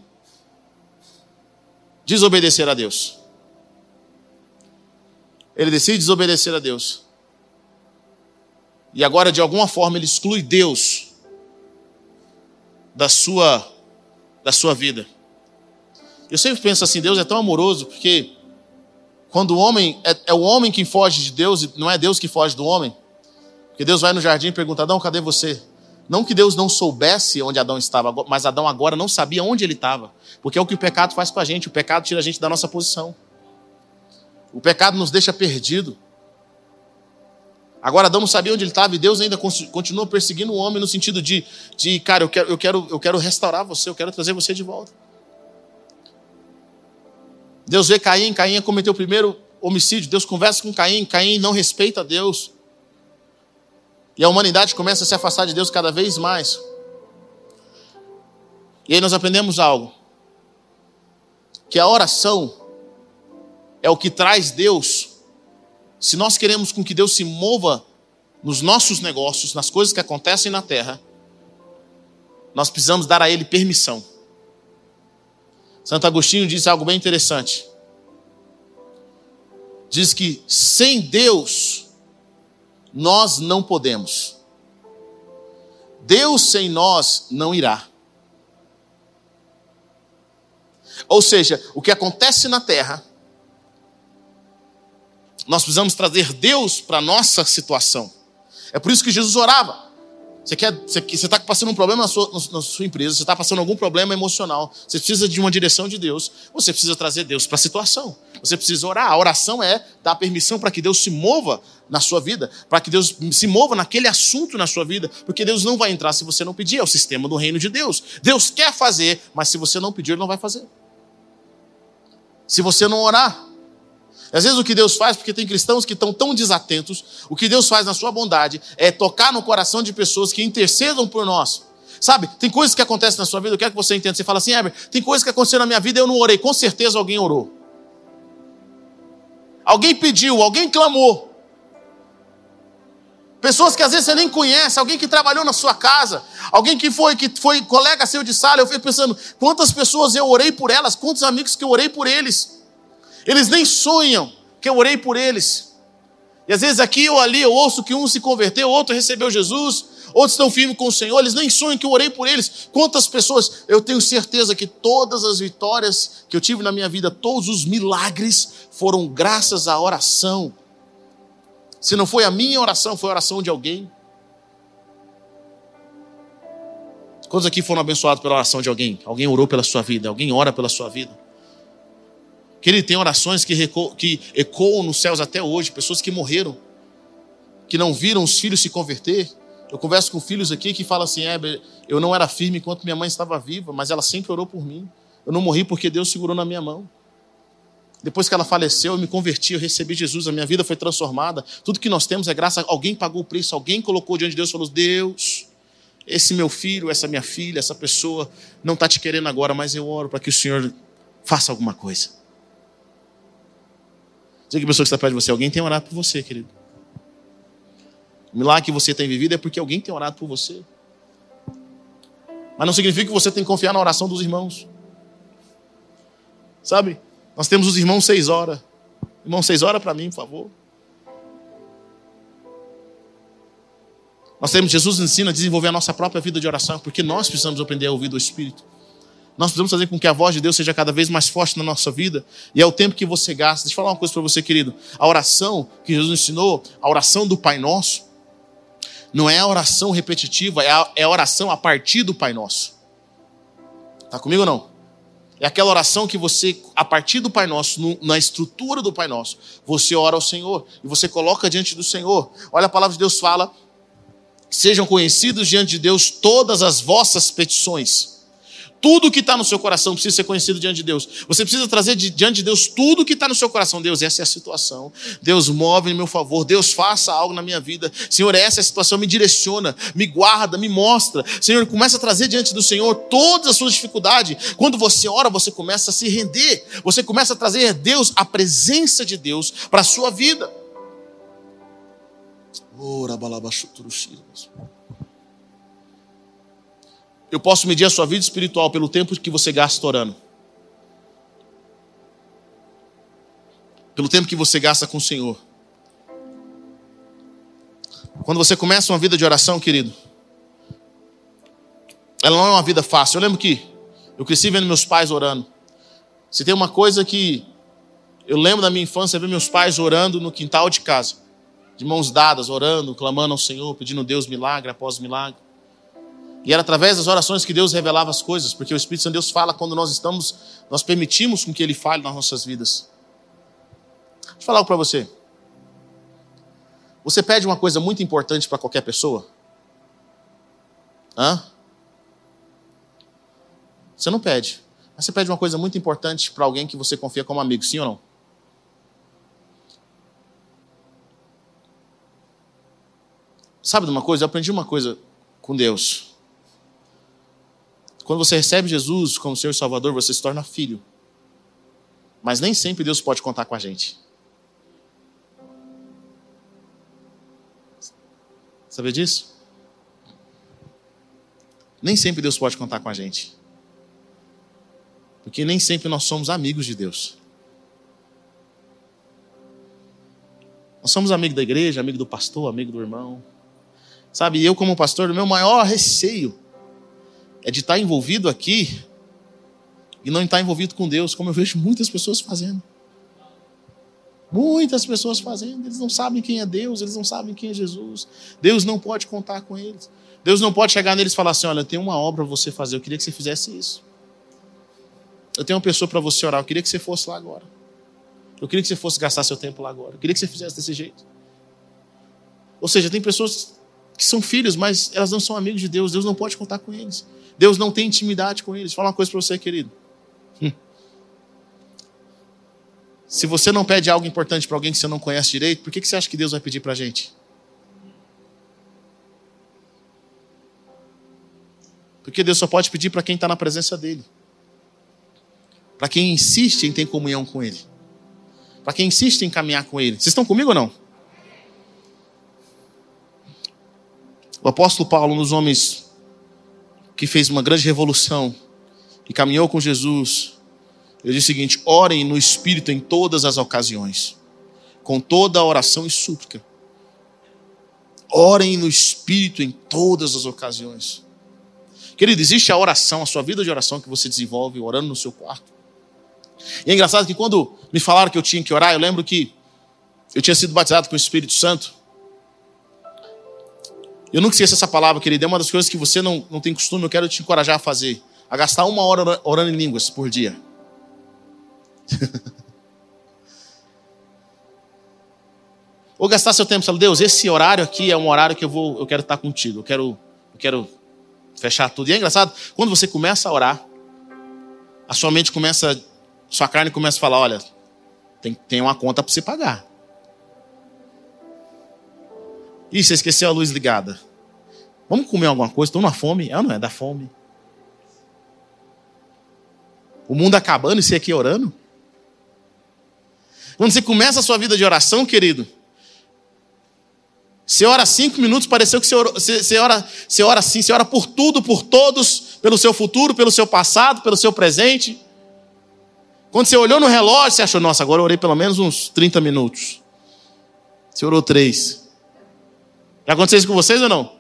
desobedecer a Deus. ele decide desobedecer a Deus. E agora, de alguma forma, ele exclui Deus da sua, da sua vida. Eu sempre penso assim: Deus é tão amoroso, porque quando o homem, é, é o homem que foge de Deus, e não é Deus que foge do homem. Porque Deus vai no jardim e pergunta: Adão, cadê você? Não que Deus não soubesse onde Adão estava, mas Adão agora não sabia onde ele estava. Porque é o que o pecado faz com a gente: o pecado tira a gente da nossa posição. O pecado nos deixa perdido. Agora Adão não sabia onde ele estava e Deus ainda continua perseguindo o homem no sentido de, de cara, eu quero, eu, quero, eu quero restaurar você, eu quero trazer você de volta. Deus vê Caim, Caim cometeu o primeiro homicídio. Deus conversa com Caim, Caim não respeita Deus. E a humanidade começa a se afastar de Deus cada vez mais. E aí nós aprendemos algo: que a oração é o que traz Deus. Se nós queremos com que Deus se mova nos nossos negócios, nas coisas que acontecem na terra, nós precisamos dar a Ele permissão. Santo Agostinho diz algo bem interessante. Diz que sem Deus nós não podemos. Deus sem nós não irá. Ou seja, o que acontece na terra, nós precisamos trazer Deus para a nossa situação. É por isso que Jesus orava. Você quer, você está passando um problema na sua, na sua empresa, você está passando algum problema emocional, você precisa de uma direção de Deus, você precisa trazer Deus para a situação. Você precisa orar. A oração é dar permissão para que Deus se mova na sua vida, para que Deus se mova naquele assunto na sua vida, porque Deus não vai entrar se você não pedir. É o sistema do reino de Deus. Deus quer fazer, mas se você não pedir, Ele não vai fazer. Se você não orar, às vezes o que Deus faz, porque tem cristãos que estão tão desatentos, o que Deus faz na sua bondade é tocar no coração de pessoas que intercedam por nós. Sabe, tem coisas que acontecem na sua vida, eu quero que você entenda. Você fala assim, Heber, tem coisas que aconteceram na minha vida e eu não orei. Com certeza alguém orou. Alguém pediu, alguém clamou. Pessoas que às vezes você nem conhece, alguém que trabalhou na sua casa, alguém que foi que foi colega seu de sala. Eu fico pensando, quantas pessoas eu orei por elas, quantos amigos que eu orei por eles. Eles nem sonham que eu orei por eles. E às vezes aqui ou ali eu ouço que um se converteu, outro recebeu Jesus, outros estão firmes com o Senhor, eles nem sonham que eu orei por eles. Quantas pessoas, eu tenho certeza que todas as vitórias que eu tive na minha vida, todos os milagres foram graças à oração. Se não foi a minha oração, foi a oração de alguém. Quantos aqui foram abençoados pela oração de alguém? Alguém orou pela sua vida, alguém ora pela sua vida. Que ele tem orações que, que ecoam nos céus até hoje, pessoas que morreram, que não viram os filhos se converter. Eu converso com filhos aqui que falam assim: é, eu não era firme enquanto minha mãe estava viva, mas ela sempre orou por mim. Eu não morri porque Deus segurou na minha mão. Depois que ela faleceu, eu me converti, eu recebi Jesus, a minha vida foi transformada. Tudo que nós temos é graça, alguém pagou o preço, alguém colocou diante de Deus e falou: Deus, esse meu filho, essa minha filha, essa pessoa não está te querendo agora, mas eu oro para que o Senhor faça alguma coisa. Diga que a pessoa que está perto de você, alguém tem orado por você, querido. O milagre que você tem vivido é porque alguém tem orado por você. Mas não significa que você tem que confiar na oração dos irmãos. Sabe? Nós temos os irmãos seis horas. Irmão, seis horas para mim, por favor. Nós temos, Jesus ensina a desenvolver a nossa própria vida de oração, porque nós precisamos aprender a ouvir do Espírito. Nós precisamos fazer com que a voz de Deus seja cada vez mais forte na nossa vida. E é o tempo que você gasta. Deixa eu falar uma coisa para você, querido. A oração que Jesus ensinou, a oração do Pai Nosso, não é a oração repetitiva, é a, é a oração a partir do Pai Nosso. Está comigo ou não? É aquela oração que você, a partir do Pai Nosso, no, na estrutura do Pai Nosso, você ora ao Senhor e você coloca diante do Senhor. Olha, a palavra de Deus fala: sejam conhecidos diante de Deus todas as vossas petições tudo que está no seu coração precisa ser conhecido diante de Deus. Você precisa trazer diante de Deus tudo que está no seu coração. Deus, essa é a situação. Deus, move em meu favor. Deus, faça algo na minha vida. Senhor, essa é a situação. Me direciona, me guarda, me mostra. Senhor, começa a trazer diante do Senhor todas as suas dificuldades. Quando você ora, você começa a se render. Você começa a trazer Deus, a presença de Deus para a sua vida. Ora, balabachuturuxira. Eu posso medir a sua vida espiritual pelo tempo que você gasta orando. pelo tempo que você gasta com o Senhor. Quando você começa uma vida de oração, querido, ela não é uma vida fácil. Eu lembro que eu cresci vendo meus pais orando. Se tem uma coisa que eu lembro da minha infância, é ver meus pais orando no quintal de casa, de mãos dadas, orando, clamando ao Senhor, pedindo a Deus milagre após milagre. E era através das orações que Deus revelava as coisas, porque o Espírito Santo de Deus fala quando nós estamos, nós permitimos com que Ele fale nas nossas vidas. Deixa eu falar algo para você. Você pede uma coisa muito importante para qualquer pessoa? Hã? Você não pede. Mas você pede uma coisa muito importante para alguém que você confia como amigo, sim ou não? Sabe de uma coisa? Eu aprendi uma coisa com Deus. Quando você recebe Jesus como Senhor e Salvador, você se torna filho. Mas nem sempre Deus pode contar com a gente. Sabia disso? Nem sempre Deus pode contar com a gente. Porque nem sempre nós somos amigos de Deus. Nós somos amigos da igreja, amigo do pastor, amigo do irmão. Sabe, eu como pastor, o meu maior receio é de estar envolvido aqui e não estar envolvido com Deus, como eu vejo muitas pessoas fazendo. Muitas pessoas fazendo, eles não sabem quem é Deus, eles não sabem quem é Jesus. Deus não pode contar com eles. Deus não pode chegar neles e falar assim: olha, tem uma obra para você fazer, eu queria que você fizesse isso. Eu tenho uma pessoa para você orar, eu queria que você fosse lá agora. Eu queria que você fosse gastar seu tempo lá agora. Eu queria que você fizesse desse jeito. Ou seja, tem pessoas que são filhos, mas elas não são amigos de Deus. Deus não pode contar com eles. Deus não tem intimidade com eles. Vou falar uma coisa para você, querido. Hum. Se você não pede algo importante para alguém que você não conhece direito, por que você acha que Deus vai pedir para a gente? Porque Deus só pode pedir para quem está na presença dele para quem insiste em ter comunhão com Ele, para quem insiste em caminhar com Ele. Vocês estão comigo ou não? O apóstolo Paulo, dos homens que fez uma grande revolução e caminhou com Jesus, ele diz o seguinte: orem no Espírito em todas as ocasiões, com toda a oração e súplica. Orem no Espírito em todas as ocasiões. Querido, existe a oração, a sua vida de oração que você desenvolve orando no seu quarto. E é engraçado que quando me falaram que eu tinha que orar, eu lembro que eu tinha sido batizado com o Espírito Santo. Eu nunca esqueço essa palavra, querido. É uma das coisas que você não, não tem costume, eu quero te encorajar a fazer. A gastar uma hora orando em línguas por dia. Ou gastar seu tempo, falando, Deus, esse horário aqui é um horário que eu vou, eu quero estar contigo, eu quero, eu quero fechar tudo. E é engraçado, quando você começa a orar, a sua mente começa sua carne começa a falar: olha, tem, tem uma conta para você pagar. Ih, você esqueceu a luz ligada. Vamos comer alguma coisa? Estou na fome. Ah, não é da fome. O mundo acabando e você aqui orando? Quando você começa a sua vida de oração, querido, você ora cinco minutos, pareceu que você, ora, você, você, ora, você ora assim, você ora por tudo, por todos, pelo seu futuro, pelo seu passado, pelo seu presente. Quando você olhou no relógio, você achou, nossa, agora eu orei pelo menos uns 30 minutos. Você orou três. Já aconteceu isso com vocês ou não?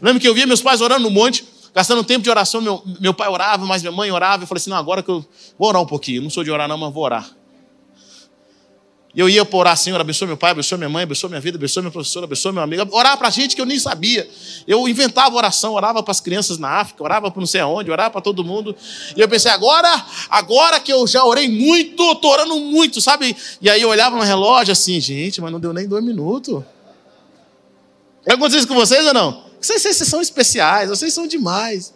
Lembro que eu via meus pais orando no monte, gastando tempo de oração. Meu, meu pai orava, mas minha mãe orava. Eu falei assim: não, agora que eu vou orar um pouquinho. Eu não sou de orar, não, mas vou orar. E eu ia por orar, Senhor, abençoe meu pai, abençoe minha mãe, abençoe minha vida, abençoe minha professora, abençoe meu amigo. Orar para gente que eu nem sabia. Eu inventava oração, orava para as crianças na África, orava para não sei aonde, orava para todo mundo. E eu pensei, agora, agora que eu já orei muito, estou orando muito, sabe? E aí eu olhava no relógio assim, gente, mas não deu nem dois minutos. Já aconteceu isso com vocês ou não? Vocês, vocês são especiais, vocês são demais.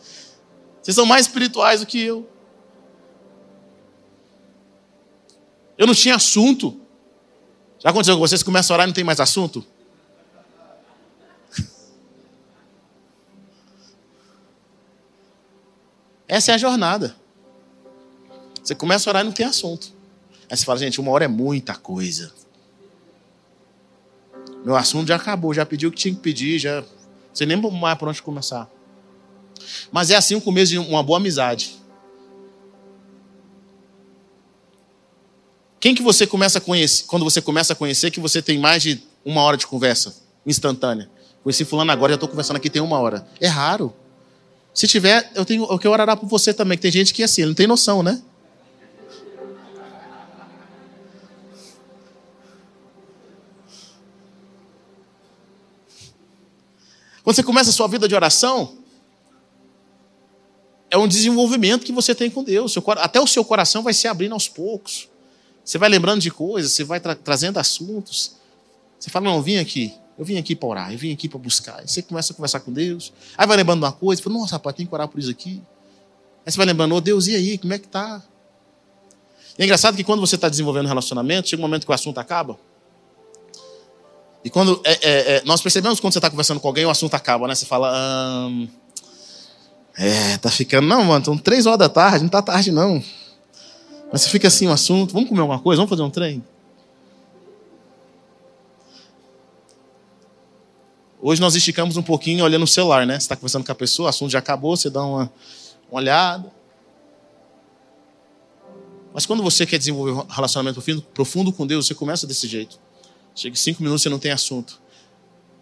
Vocês são mais espirituais do que eu. Eu não tinha assunto. Já aconteceu com vocês? Começam a orar e não tem mais assunto? Essa é a jornada. Você começa a orar e não tem assunto. Aí você fala, gente, uma hora é muita coisa. Meu assunto já acabou, já pediu o que tinha que pedir, já. Você nem mais por onde começar. Mas é assim o começo de uma boa amizade. Quem que você começa a conhecer, quando você começa a conhecer que você tem mais de uma hora de conversa instantânea? Conheci fulano agora, já estou conversando aqui tem uma hora. É raro. Se tiver, eu tenho, eu quero orar por você também, que tem gente que é assim, não tem noção, né? Quando você começa a sua vida de oração, é um desenvolvimento que você tem com Deus. Até o seu coração vai se abrindo aos poucos. Você vai lembrando de coisas, você vai tra trazendo assuntos. Você fala, não, eu vim aqui. Eu vim aqui para orar, eu vim aqui para buscar. Aí você começa a conversar com Deus. Aí vai lembrando uma coisa, fala, nossa, rapaz, tem que orar por isso aqui. Aí você vai lembrando, oh, Deus, e aí, como é que tá? E é engraçado que quando você está desenvolvendo um relacionamento, chega um momento que o assunto acaba. E quando é, é, é, nós percebemos quando você está conversando com alguém, o assunto acaba, né? Você fala, é, tá ficando, não, mano, são três horas da tarde, não tá tarde não. Mas você fica assim o assunto, vamos comer alguma coisa, vamos fazer um trem? Hoje nós esticamos um pouquinho olhando o celular, né? Você está conversando com a pessoa, o assunto já acabou, você dá uma, uma olhada. Mas quando você quer desenvolver um relacionamento profundo com Deus, você começa desse jeito. Chega cinco minutos e não tem assunto.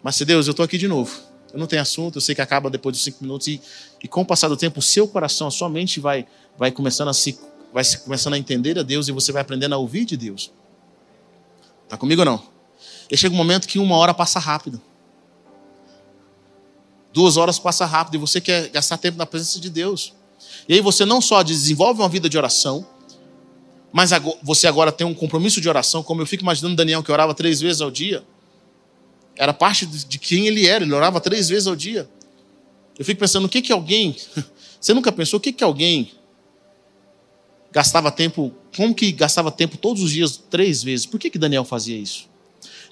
Mas se Deus, eu estou aqui de novo. Eu não tenho assunto, eu sei que acaba depois de cinco minutos. E, e com o passar do tempo, o seu coração, a sua mente vai, vai começando a se vai se começando a entender a Deus e você vai aprendendo a ouvir de Deus. Tá comigo ou não? E chega um momento que uma hora passa rápido. Duas horas passa rápido e você quer gastar tempo na presença de Deus. E aí você não só desenvolve uma vida de oração, mas você agora tem um compromisso de oração, como eu fico imaginando Daniel que orava três vezes ao dia. Era parte de quem ele era, ele orava três vezes ao dia. Eu fico pensando, o que que alguém. Você nunca pensou o que que alguém gastava tempo. Como que gastava tempo todos os dias, três vezes? Por que, que Daniel fazia isso?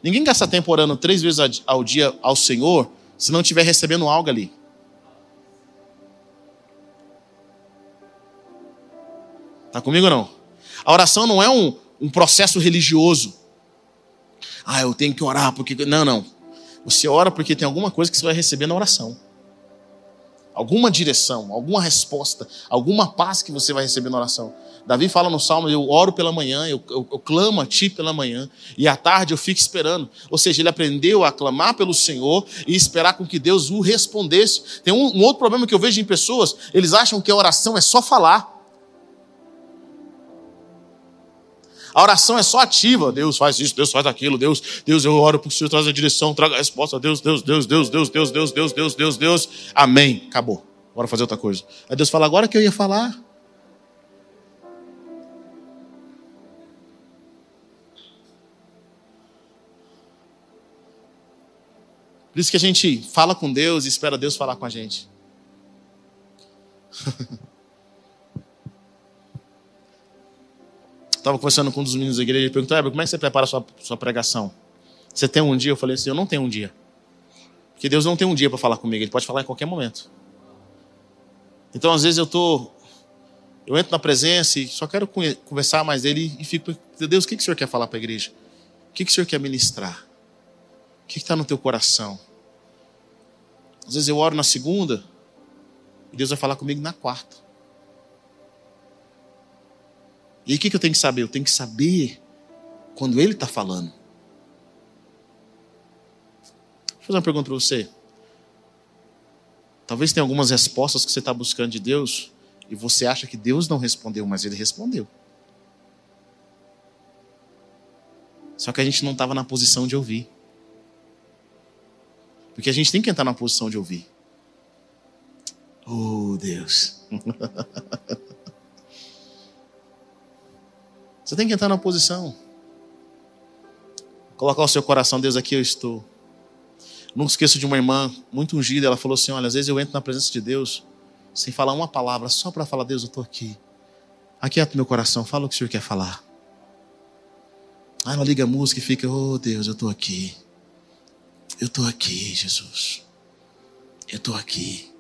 Ninguém gasta tempo orando três vezes ao dia ao Senhor se não estiver recebendo algo ali. Está comigo ou não? A oração não é um, um processo religioso. Ah, eu tenho que orar porque. Não, não. Você ora porque tem alguma coisa que você vai receber na oração. Alguma direção, alguma resposta, alguma paz que você vai receber na oração. Davi fala no Salmo: Eu oro pela manhã, eu, eu, eu, clamo a ti pela manhã, e à tarde eu fico esperando. Ou seja, ele aprendeu a clamar pelo Senhor e esperar com que Deus o respondesse. Tem um, um outro problema que eu vejo em pessoas: eles acham que a oração é só falar. A oração é só ativa. Deus faz isso, Deus faz aquilo. Deus, Deus, eu oro para o Senhor, traz a direção, traga a resposta. Deus, Deus, Deus, Deus, Deus, Deus, Deus, Deus, Deus, Deus, Deus. Amém. Acabou. Bora fazer outra coisa. Aí Deus fala, agora que eu ia falar. Por isso que a gente fala com Deus e espera Deus falar com a gente. Estava conversando com um dos meninos da igreja e perguntou: como é que você prepara a sua, sua pregação? Você tem um dia? Eu falei assim: eu não tenho um dia. Porque Deus não tem um dia para falar comigo, Ele pode falar em qualquer momento. Então, às vezes, eu tô, eu entro na presença e só quero conversar mais dele e fico, Deus, o que, que o Senhor quer falar para a igreja? O que, que o Senhor quer ministrar? O que está no teu coração? Às vezes eu oro na segunda e Deus vai falar comigo na quarta. E o que, que eu tenho que saber? Eu tenho que saber quando Ele está falando. Vou fazer uma pergunta para você. Talvez tenha algumas respostas que você está buscando de Deus e você acha que Deus não respondeu, mas Ele respondeu. Só que a gente não estava na posição de ouvir. Porque a gente tem que entrar na posição de ouvir. Oh, Deus. Você tem que entrar na posição. Colocar o seu coração, Deus, aqui eu estou. Nunca esqueço de uma irmã muito ungida, ela falou assim: Olha, às vezes eu entro na presença de Deus sem falar uma palavra, só para falar, Deus, eu estou aqui. Aquieta meu coração, fala o que o Senhor quer falar. Aí ela liga a música e fica: Oh Deus, eu estou aqui. Eu estou aqui, Jesus. Eu estou aqui.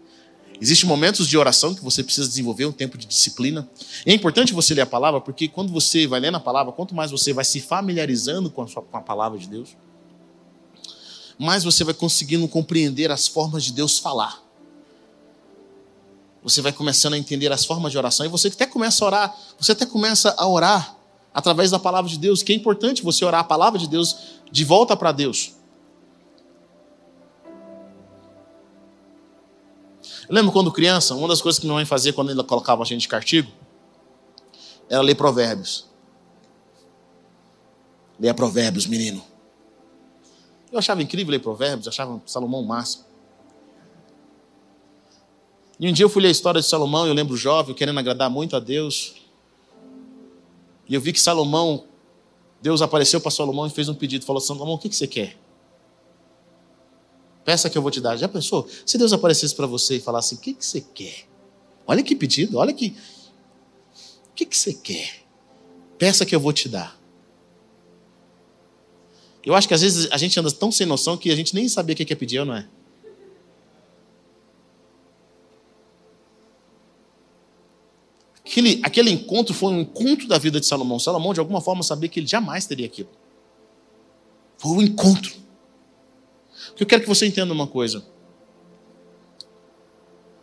Existem momentos de oração que você precisa desenvolver um tempo de disciplina. É importante você ler a palavra, porque quando você vai lendo a palavra, quanto mais você vai se familiarizando com a, sua, com a palavra de Deus, mais você vai conseguindo compreender as formas de Deus falar. Você vai começando a entender as formas de oração e você até começa a orar, você até começa a orar através da palavra de Deus, que é importante você orar a palavra de Deus de volta para Deus. Eu lembro quando criança, uma das coisas que minha mãe fazia quando ela colocava a gente de castigo era ler provérbios. Leia provérbios, menino. Eu achava incrível ler provérbios, achava Salomão o máximo. E um dia eu fui ler a história de Salomão, eu lembro jovem, querendo agradar muito a Deus. E eu vi que Salomão, Deus apareceu para Salomão e fez um pedido, falou: Salomão, o que, que você quer? Peça que eu vou te dar. Já pensou? Se Deus aparecesse para você e falasse: O que, que você quer? Olha que pedido, olha que. O que, que você quer? Peça que eu vou te dar. Eu acho que às vezes a gente anda tão sem noção que a gente nem sabia o que é pedir, não é? Aquele, aquele encontro foi um encontro da vida de Salomão. Salomão, de alguma forma, sabia que ele jamais teria aquilo. Foi um encontro. Eu quero que você entenda uma coisa.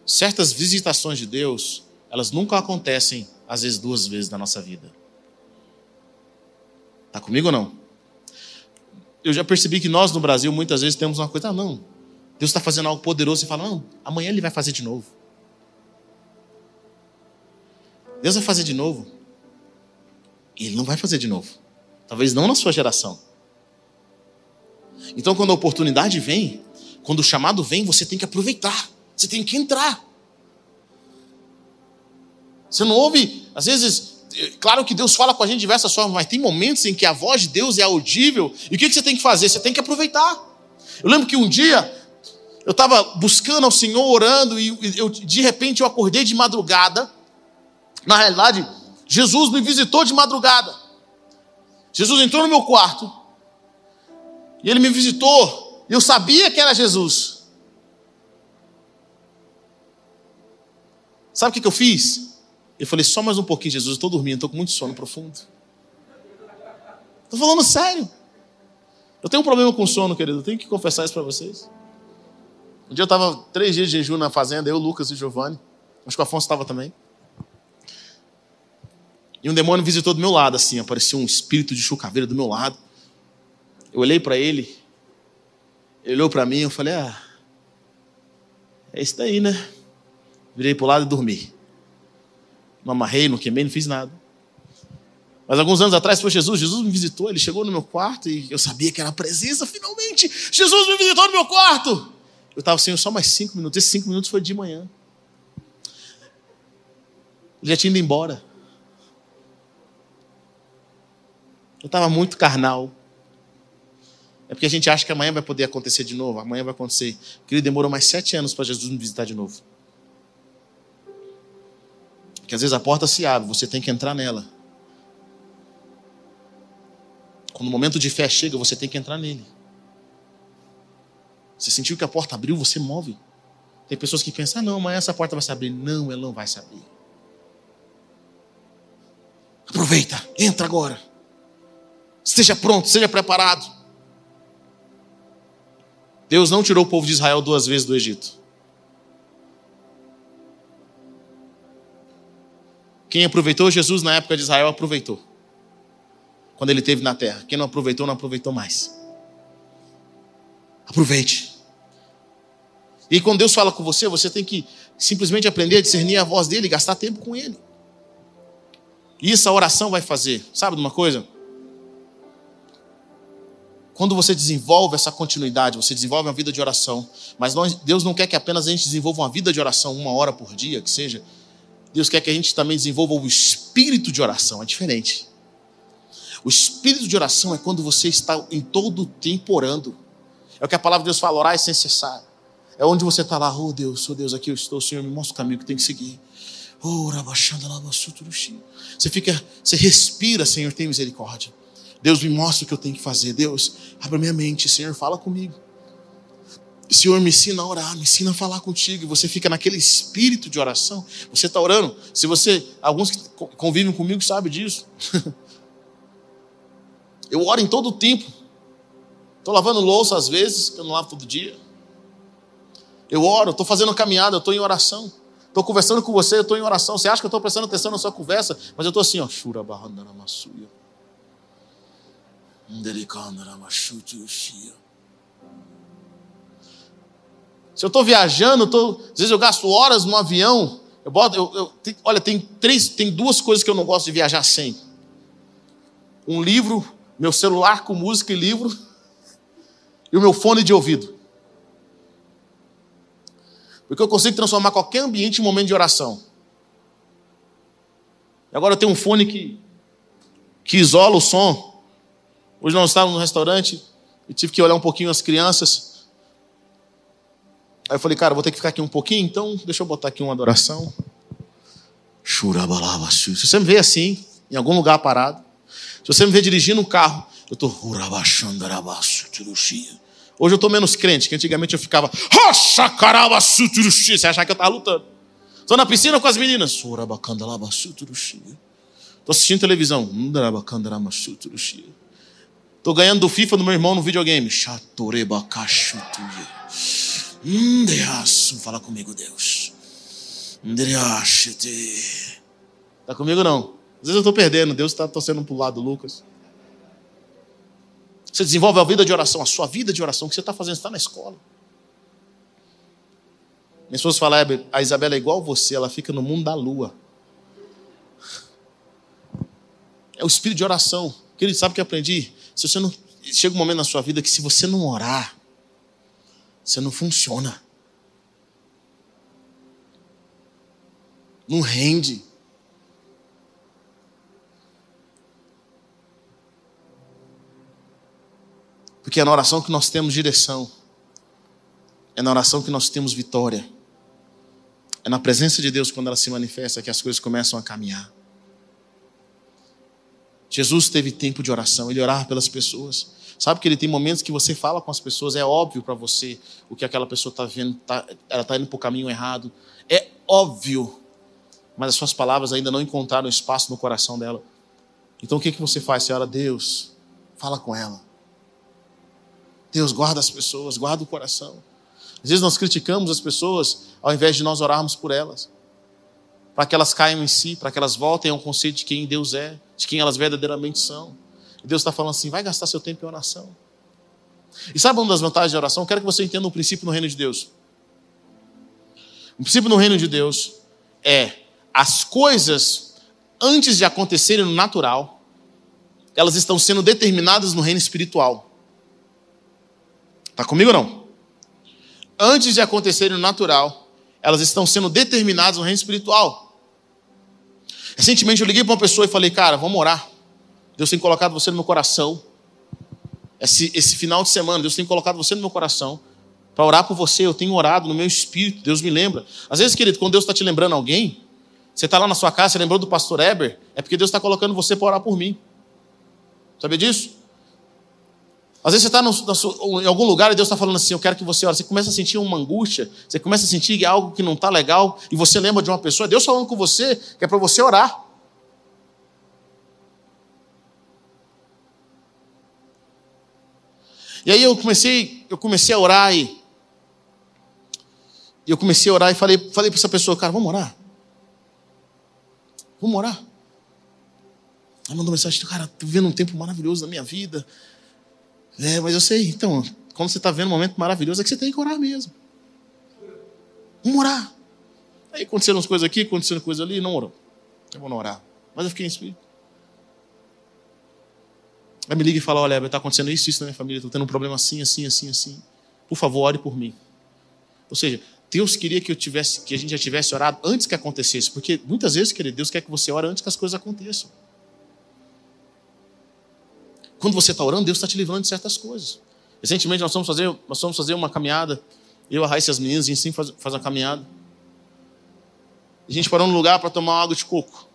Certas visitações de Deus, elas nunca acontecem, às vezes, duas vezes na nossa vida. Está comigo ou não? Eu já percebi que nós no Brasil muitas vezes temos uma coisa, ah, não, Deus está fazendo algo poderoso e fala, não, amanhã ele vai fazer de novo. Deus vai fazer de novo. E ele não vai fazer de novo. Talvez não na sua geração. Então, quando a oportunidade vem, quando o chamado vem, você tem que aproveitar, você tem que entrar. Você não ouve, às vezes, é, claro que Deus fala com a gente de diversas formas, mas tem momentos em que a voz de Deus é audível, e o que você tem que fazer? Você tem que aproveitar. Eu lembro que um dia eu estava buscando ao Senhor, orando, e eu, de repente eu acordei de madrugada. Na realidade, Jesus me visitou de madrugada. Jesus entrou no meu quarto e ele me visitou. E eu sabia que era Jesus. Sabe o que, que eu fiz? Eu falei, só mais um pouquinho, Jesus, eu estou dormindo, estou com muito sono profundo. Estou falando sério. Eu tenho um problema com sono, querido, eu tenho que confessar isso para vocês. Um dia eu estava três dias de jejum na fazenda, eu, Lucas e Giovanni. Acho que o Afonso estava também. E um demônio visitou do meu lado, assim, apareceu um espírito de chucaveira do meu lado. Eu olhei para ele, ele olhou para mim, eu falei, ah, é isso daí, né? Virei para o lado e dormi. Não amarrei, não queimei, não fiz nada. Mas alguns anos atrás foi Jesus, Jesus me visitou, ele chegou no meu quarto e eu sabia que era a presença, finalmente. Jesus me visitou no meu quarto. Eu estava sem só mais cinco minutos, esses cinco minutos foi de manhã. Ele já tinha ido embora. Eu estava muito carnal. É porque a gente acha que amanhã vai poder acontecer de novo, amanhã vai acontecer. Porque ele demorou mais sete anos para Jesus me visitar de novo. Porque às vezes a porta se abre, você tem que entrar nela. Quando o momento de fé chega, você tem que entrar nele. Você sentiu que a porta abriu, você move. Tem pessoas que pensam, ah, não, amanhã essa porta vai se abrir. Não, ela não vai se abrir. Aproveita, entra agora. Esteja pronto, seja preparado. Deus não tirou o povo de Israel duas vezes do Egito. Quem aproveitou Jesus na época de Israel, aproveitou. Quando ele esteve na terra. Quem não aproveitou, não aproveitou mais. Aproveite. E quando Deus fala com você, você tem que simplesmente aprender a discernir a voz dele gastar tempo com ele. E isso a oração vai fazer. Sabe de uma coisa? Quando você desenvolve essa continuidade, você desenvolve uma vida de oração, mas nós, Deus não quer que apenas a gente desenvolva uma vida de oração uma hora por dia, que seja. Deus quer que a gente também desenvolva o espírito de oração, é diferente. O espírito de oração é quando você está em todo o tempo orando. É o que a palavra de Deus fala, orar é sem cessar. É onde você está lá, oh Deus, oh Deus, aqui eu estou, Senhor, me mostra o caminho que tem que seguir. Oh, você fica, você respira, Senhor, tem misericórdia. Deus me mostra o que eu tenho que fazer. Deus, abre minha mente. Senhor, fala comigo. Senhor, me ensina a orar, me ensina a falar contigo. E você fica naquele espírito de oração. Você está orando. Se você, alguns que convivem comigo sabem disso. eu oro em todo o tempo. Estou lavando louça às vezes, que eu não lavo todo dia. Eu oro, estou fazendo caminhada, eu estou em oração. Estou conversando com você, eu estou em oração. Você acha que eu estou prestando atenção na sua conversa? Mas eu estou assim, ó. Shura barrandana massuya. Se eu estou viajando, tô, às vezes eu gasto horas no avião. Eu boto, eu, eu, tem, olha, tem três, tem duas coisas que eu não gosto de viajar sem. Um livro, meu celular com música e livro, e o meu fone de ouvido. Porque eu consigo transformar qualquer ambiente em momento de oração. E agora eu tenho um fone que, que isola o som. Hoje nós estávamos no restaurante e tive que olhar um pouquinho as crianças. Aí eu falei, cara, vou ter que ficar aqui um pouquinho, então deixa eu botar aqui uma adoração. Se você me vê assim, em algum lugar parado, se você me vê dirigindo um carro, eu estou. Hoje eu estou menos crente, que antigamente eu ficava. Você achar que eu estava lutando. Estou na piscina com as meninas. Estou assistindo televisão. Estou ganhando do FIFA do meu irmão no videogame. Fala comigo, Deus. Está comigo não. Às vezes eu estou perdendo. Deus está torcendo para o lado, Lucas. Você desenvolve a vida de oração, a sua vida de oração, o que você está fazendo? Está na escola. Minha esposa fala, a Isabela é igual você, ela fica no mundo da lua. É o espírito de oração. Querido, sabe o que eu aprendi? Se você não. Chega um momento na sua vida que se você não orar, você não funciona. Não rende. Porque é na oração que nós temos direção. É na oração que nós temos vitória. É na presença de Deus, quando ela se manifesta, que as coisas começam a caminhar. Jesus teve tempo de oração, ele orava pelas pessoas. Sabe que ele tem momentos que você fala com as pessoas, é óbvio para você o que aquela pessoa está vendo, tá, ela está indo para o caminho errado. É óbvio, mas as suas palavras ainda não encontraram espaço no coração dela. Então o que, que você faz? Você ora, Deus, fala com ela. Deus, guarda as pessoas, guarda o coração. Às vezes nós criticamos as pessoas ao invés de nós orarmos por elas para que elas caiam em si, para que elas voltem ao conceito de quem Deus é, de quem elas verdadeiramente são. E Deus está falando assim: vai gastar seu tempo em oração. E sabe uma das vantagens da oração? Eu quero que você entenda um princípio no reino de Deus. O princípio no reino de Deus é as coisas, antes de acontecerem no natural, elas estão sendo determinadas no reino espiritual. Está comigo ou não? Antes de acontecerem no natural, elas estão sendo determinadas no reino espiritual. Recentemente eu liguei para uma pessoa e falei, cara, vamos orar. Deus tem colocado você no meu coração. Esse, esse final de semana, Deus tem colocado você no meu coração para orar por você. Eu tenho orado no meu espírito, Deus me lembra. Às vezes, querido, quando Deus está te lembrando alguém, você está lá na sua casa, você lembrou do pastor Eber, é porque Deus está colocando você para orar por mim. Sabe disso? Às vezes você está em algum lugar e Deus está falando assim: Eu quero que você ore. Você começa a sentir uma angústia, você começa a sentir algo que não está legal, e você lembra de uma pessoa, Deus falando com você, que é para você orar. E aí eu comecei, eu comecei a orar e eu comecei a orar e falei, falei para essa pessoa, cara, vamos orar. Vamos orar. Ela mandou mensagem, cara, estou vivendo um tempo maravilhoso na minha vida. É, mas eu sei, então, quando você está vendo um momento maravilhoso, é que você tem que orar mesmo. Vamos orar. Aí aconteceram umas coisas aqui, aconteceram coisas ali, não orou. Eu vou não orar. Mas eu fiquei em espírito. Aí me liga e fala: olha, está acontecendo isso, isso na minha família, estou tendo um problema assim, assim, assim, assim. Por favor, ore por mim. Ou seja, Deus queria que eu tivesse, que a gente já tivesse orado antes que acontecesse, porque muitas vezes, querido, Deus quer que você ore antes que as coisas aconteçam. Quando você está orando, Deus está te livrando de certas coisas. Recentemente nós fomos fazer, nós fomos fazer uma caminhada. Eu, a Raíssa e as meninas, a gente sempre faz, faz uma caminhada. A gente parou num lugar para tomar água de coco.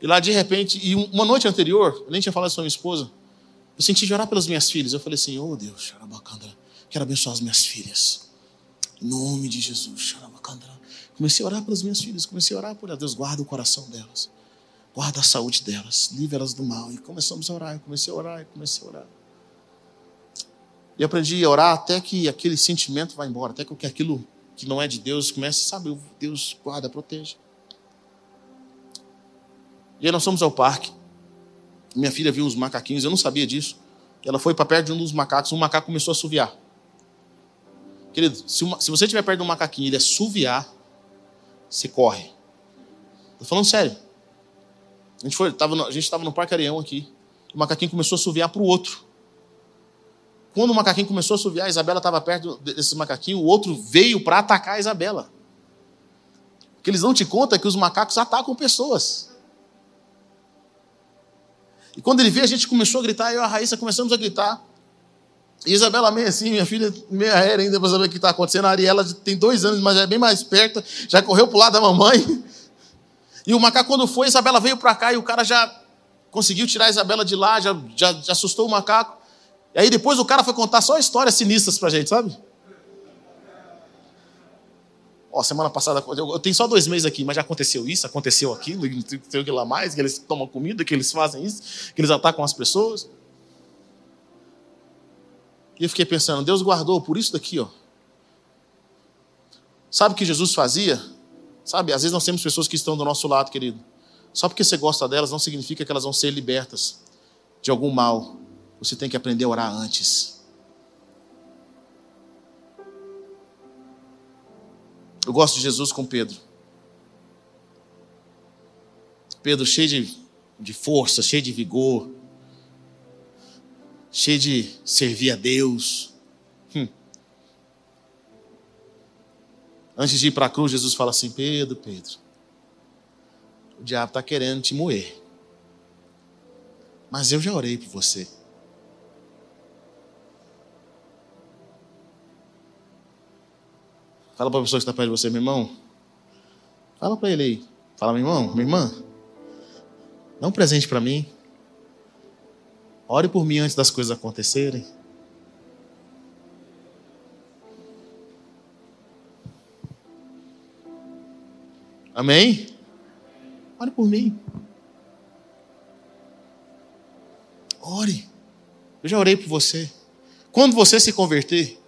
E lá, de repente, e uma noite anterior, eu nem tinha falado isso com minha esposa, eu senti de orar pelas minhas filhas. Eu falei assim, oh Deus, quero abençoar as minhas filhas. Em nome de Jesus, Comecei a orar pelas minhas filhas, comecei a orar por elas. Deus, guarda o coração delas. Guarda a saúde delas, livre elas do mal. E começamos a orar, eu comecei a orar, eu comecei a orar. E aprendi a orar até que aquele sentimento vá embora, até que aquilo que não é de Deus, comece, sabe, Deus guarda, proteja. E aí nós fomos ao parque. Minha filha viu uns macaquinhos, eu não sabia disso. Ela foi para perto de um dos macacos, um macaco começou a assoviar. Querido, se, uma, se você estiver perto de um macaquinho e ele assoviar, você corre. Estou falando sério. A gente, foi, tava no, a gente estava no Parque Areão aqui. O macaquinho começou a assoviar para o outro. Quando o macaquinho começou a assoviar, a Isabela estava perto desse macaquinho, o outro veio para atacar a Isabela. O que eles não te contam é que os macacos atacam pessoas. E quando ele veio, a gente começou a gritar, eu e a Raíssa começamos a gritar. E Isabela meio assim, minha filha meio aérea ainda para saber o que está acontecendo. A Ariela tem dois anos, mas já é bem mais perto, já correu para o lado da mamãe. E o macaco, quando foi, Isabela veio para cá e o cara já conseguiu tirar a Isabela de lá, já, já, já assustou o macaco. E aí depois o cara foi contar só histórias sinistras para a gente, sabe? Ó, semana passada, eu tenho só dois meses aqui, mas já aconteceu isso, aconteceu aquilo, não tem o que lá mais, que eles tomam comida, que eles fazem isso, que eles atacam as pessoas. E eu fiquei pensando, Deus guardou por isso daqui, ó. Sabe o que Jesus fazia? Sabe, às vezes nós temos pessoas que estão do nosso lado, querido. Só porque você gosta delas não significa que elas vão ser libertas de algum mal. Você tem que aprender a orar antes. Eu gosto de Jesus com Pedro. Pedro cheio de, de força, cheio de vigor, cheio de servir a Deus. Antes de ir para a cruz, Jesus fala assim: Pedro, Pedro, o diabo está querendo te moer. Mas eu já orei por você. Fala para a pessoa que está perto de você, meu irmão. Fala para ele aí. Fala, meu irmão, minha irmã. Dá um presente para mim. Ore por mim antes das coisas acontecerem. Amém? Ore por mim. Ore. Eu já orei por você. Quando você se converter,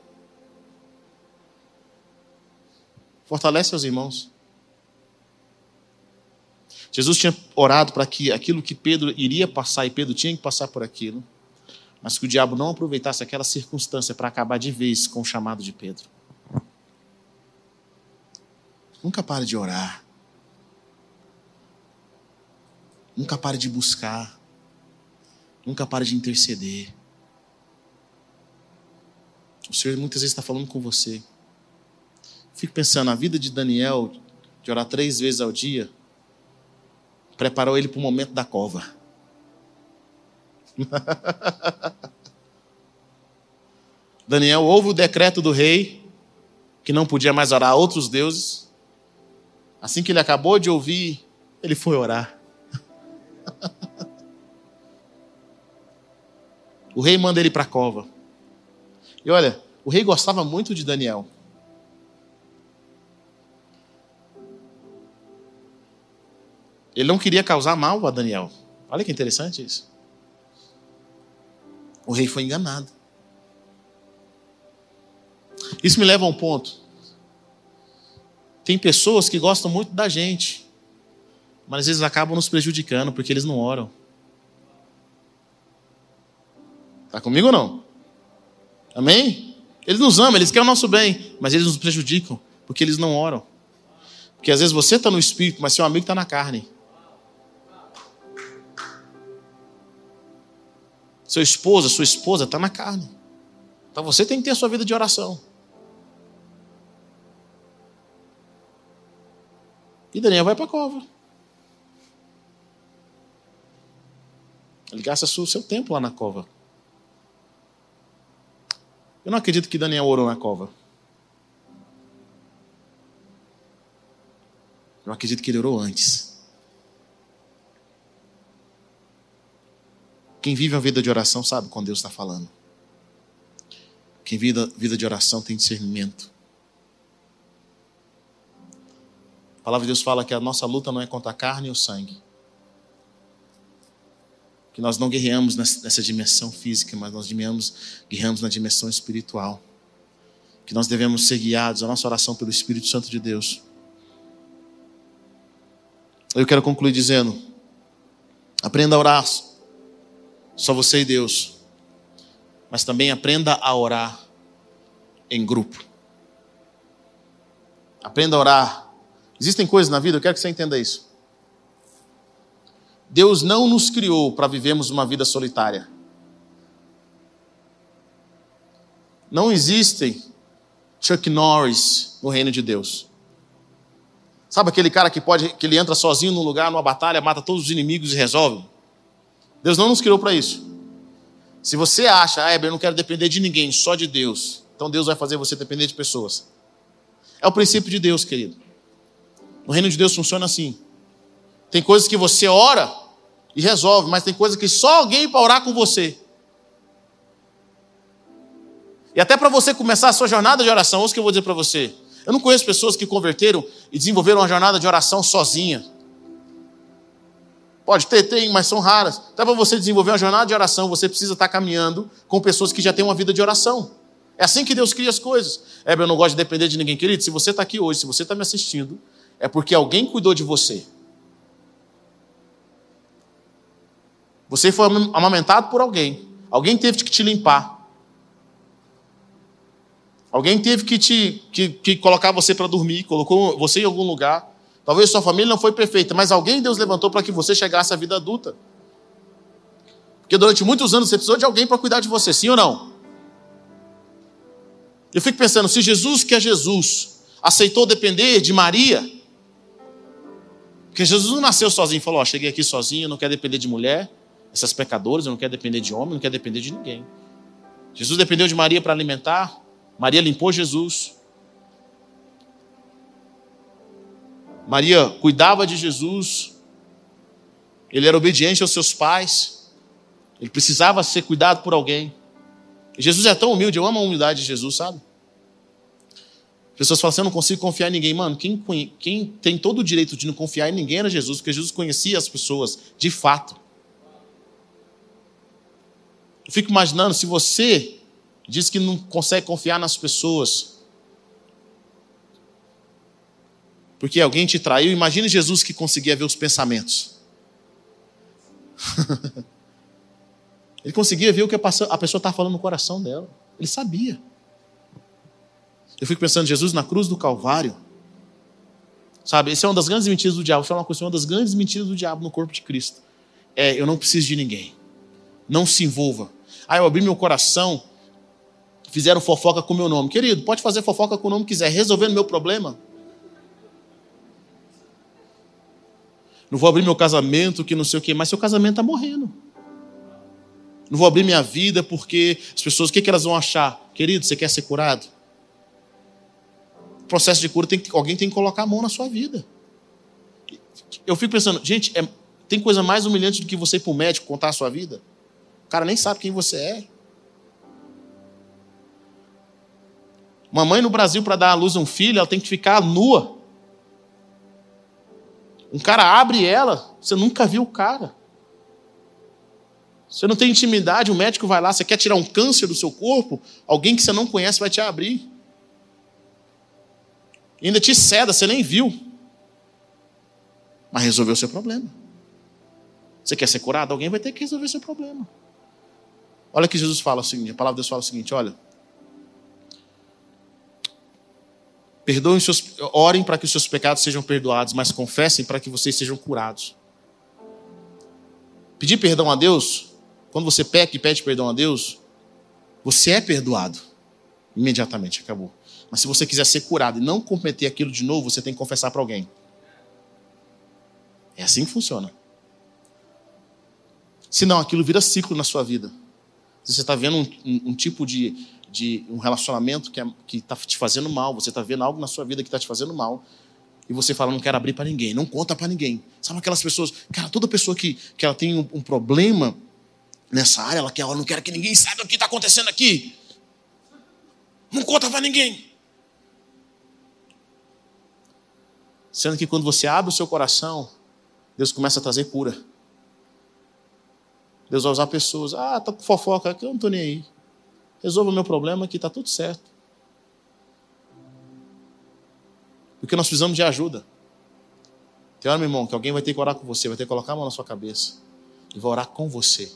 Fortalece os irmãos. Jesus tinha orado para que aquilo que Pedro iria passar, e Pedro tinha que passar por aquilo, mas que o diabo não aproveitasse aquela circunstância para acabar de vez com o chamado de Pedro. Nunca pare de orar. Nunca pare de buscar. Nunca pare de interceder. O Senhor muitas vezes está falando com você. Fico pensando, a vida de Daniel, de orar três vezes ao dia, preparou ele para o momento da cova. Daniel ouve o decreto do rei, que não podia mais orar a outros deuses. Assim que ele acabou de ouvir, ele foi orar. O rei manda ele para a cova. E olha, o rei gostava muito de Daniel. Ele não queria causar mal a Daniel. Olha que interessante isso. O rei foi enganado. Isso me leva a um ponto. Tem pessoas que gostam muito da gente, mas às vezes acabam nos prejudicando porque eles não oram. Está comigo ou não? Amém? Eles nos amam, eles querem o nosso bem, mas eles nos prejudicam porque eles não oram. Porque às vezes você está no espírito, mas seu amigo está na carne. Seu esposo, sua esposa está na carne. Então você tem que ter a sua vida de oração. E Daniel vai para a cova. Ele gasta o seu tempo lá na cova. Eu não acredito que Daniel orou na cova. Eu acredito que ele orou antes. Quem vive uma vida de oração sabe quando Deus está falando. Quem vive a vida de oração tem discernimento. A palavra de Deus fala que a nossa luta não é contra a carne ou sangue. Que nós não guerreamos nessa dimensão física, mas nós guerreamos, guerreamos na dimensão espiritual. que nós devemos ser guiados a nossa oração pelo Espírito Santo de Deus. Eu quero concluir dizendo: aprenda a orar, só você e Deus, mas também aprenda a orar em grupo. Aprenda a orar. Existem coisas na vida, eu quero que você entenda isso. Deus não nos criou para vivermos uma vida solitária. Não existem Chuck Norris no reino de Deus. Sabe aquele cara que pode, que ele entra sozinho num lugar, numa batalha, mata todos os inimigos e resolve? Deus não nos criou para isso. Se você acha, ah, eu não quero depender de ninguém, só de Deus, então Deus vai fazer você depender de pessoas. É o princípio de Deus, querido. No reino de Deus funciona assim. Tem coisas que você ora e resolve, mas tem coisas que só alguém para orar com você. E até para você começar a sua jornada de oração, ouça o que eu vou dizer para você. Eu não conheço pessoas que converteram e desenvolveram uma jornada de oração sozinha. Pode ter, tem, mas são raras. Até para você desenvolver uma jornada de oração, você precisa estar caminhando com pessoas que já têm uma vida de oração. É assim que Deus cria as coisas. É, eu não gosto de depender de ninguém, querido. Se você está aqui hoje, se você está me assistindo, é porque alguém cuidou de você. Você foi amamentado por alguém. Alguém teve que te limpar. Alguém teve que te que, que colocar você para dormir, colocou você em algum lugar. Talvez sua família não foi perfeita, mas alguém Deus levantou para que você chegasse à vida adulta. Porque durante muitos anos você precisou de alguém para cuidar de você, sim ou não? Eu fico pensando, se Jesus, que é Jesus, aceitou depender de Maria, porque Jesus não nasceu sozinho, falou: Ó, cheguei aqui sozinho, não quero depender de mulher, essas pecadoras, eu não quero depender de homem, não quero depender de ninguém. Jesus dependeu de Maria para alimentar, Maria limpou Jesus. Maria cuidava de Jesus. Ele era obediente aos seus pais. Ele precisava ser cuidado por alguém. E Jesus é tão humilde, eu amo a humildade de Jesus, sabe? As pessoas falam assim: eu não consigo confiar em ninguém. Mano, quem, quem tem todo o direito de não confiar em ninguém era Jesus, porque Jesus conhecia as pessoas de fato. Fico imaginando se você diz que não consegue confiar nas pessoas. Porque alguém te traiu. Imagine Jesus que conseguia ver os pensamentos. Ele conseguia ver o que a pessoa estava falando no coração dela. Ele sabia. Eu fico pensando, Jesus na cruz do Calvário. Sabe, essa é uma das grandes mentiras do diabo. Vou falar uma coisa, uma das grandes mentiras do diabo no corpo de Cristo. É, eu não preciso de ninguém. Não se envolva. Ah, eu abri meu coração fizeram fofoca com o meu nome. Querido, pode fazer fofoca com o nome que quiser, resolvendo meu problema. Não vou abrir meu casamento, que não sei o quê, mas seu casamento está morrendo. Não vou abrir minha vida porque as pessoas, o que, que elas vão achar? Querido, você quer ser curado? O processo de cura, tem que, alguém tem que colocar a mão na sua vida. Eu fico pensando, gente, é, tem coisa mais humilhante do que você ir para o médico contar a sua vida? Cara nem sabe quem você é. Uma mãe no Brasil, para dar à luz a um filho, ela tem que ficar nua. Um cara abre ela, você nunca viu o cara. Você não tem intimidade, o médico vai lá, você quer tirar um câncer do seu corpo, alguém que você não conhece vai te abrir. E ainda te ceda, você nem viu. Mas resolveu o seu problema. Você quer ser curado? Alguém vai ter que resolver seu problema. Olha que Jesus fala o seguinte, a palavra de Deus fala o seguinte, olha. Perdoem seus, orem para que os seus pecados sejam perdoados, mas confessem para que vocês sejam curados. Pedir perdão a Deus, quando você peca e pede perdão a Deus, você é perdoado imediatamente, acabou. Mas se você quiser ser curado e não cometer aquilo de novo, você tem que confessar para alguém. É assim que funciona. Senão aquilo vira ciclo na sua vida. Você está vendo um, um, um tipo de, de um relacionamento que é, está te fazendo mal, você está vendo algo na sua vida que está te fazendo mal, e você fala, não quero abrir para ninguém, não conta para ninguém. Sabe aquelas pessoas, cara, toda pessoa que, que ela tem um, um problema nessa área, ela quer, ela não quer que ninguém saiba o que está acontecendo aqui. Não conta para ninguém. Sendo que quando você abre o seu coração, Deus começa a trazer cura. Deus vai usar pessoas. Ah, tá com fofoca aqui, eu não estou nem aí resolva o meu problema que está tudo certo. Porque nós precisamos de ajuda. Tem hora, meu irmão, que alguém vai ter que orar com você, vai ter que colocar a mão na sua cabeça e vai orar com você.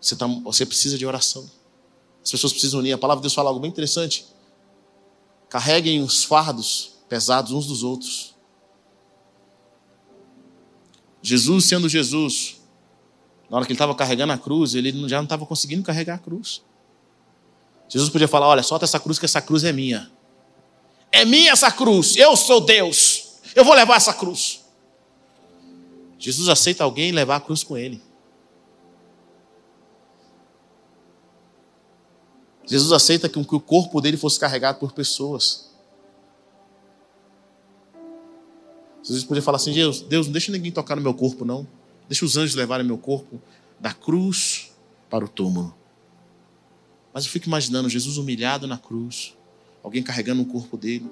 Você, tá, você precisa de oração. As pessoas precisam unir. A palavra de Deus fala algo bem interessante. Carreguem os fardos pesados uns dos outros. Jesus sendo Jesus, na hora que ele estava carregando a cruz, ele já não estava conseguindo carregar a cruz. Jesus podia falar: Olha, solta essa cruz, que essa cruz é minha. É minha essa cruz, eu sou Deus, eu vou levar essa cruz. Jesus aceita alguém levar a cruz com ele. Jesus aceita que o corpo dele fosse carregado por pessoas. Jesus podia falar assim: Deus, Deus, não deixa ninguém tocar no meu corpo, não. Deixa os anjos levarem meu corpo da cruz para o túmulo. Mas eu fico imaginando Jesus humilhado na cruz, alguém carregando o corpo dele.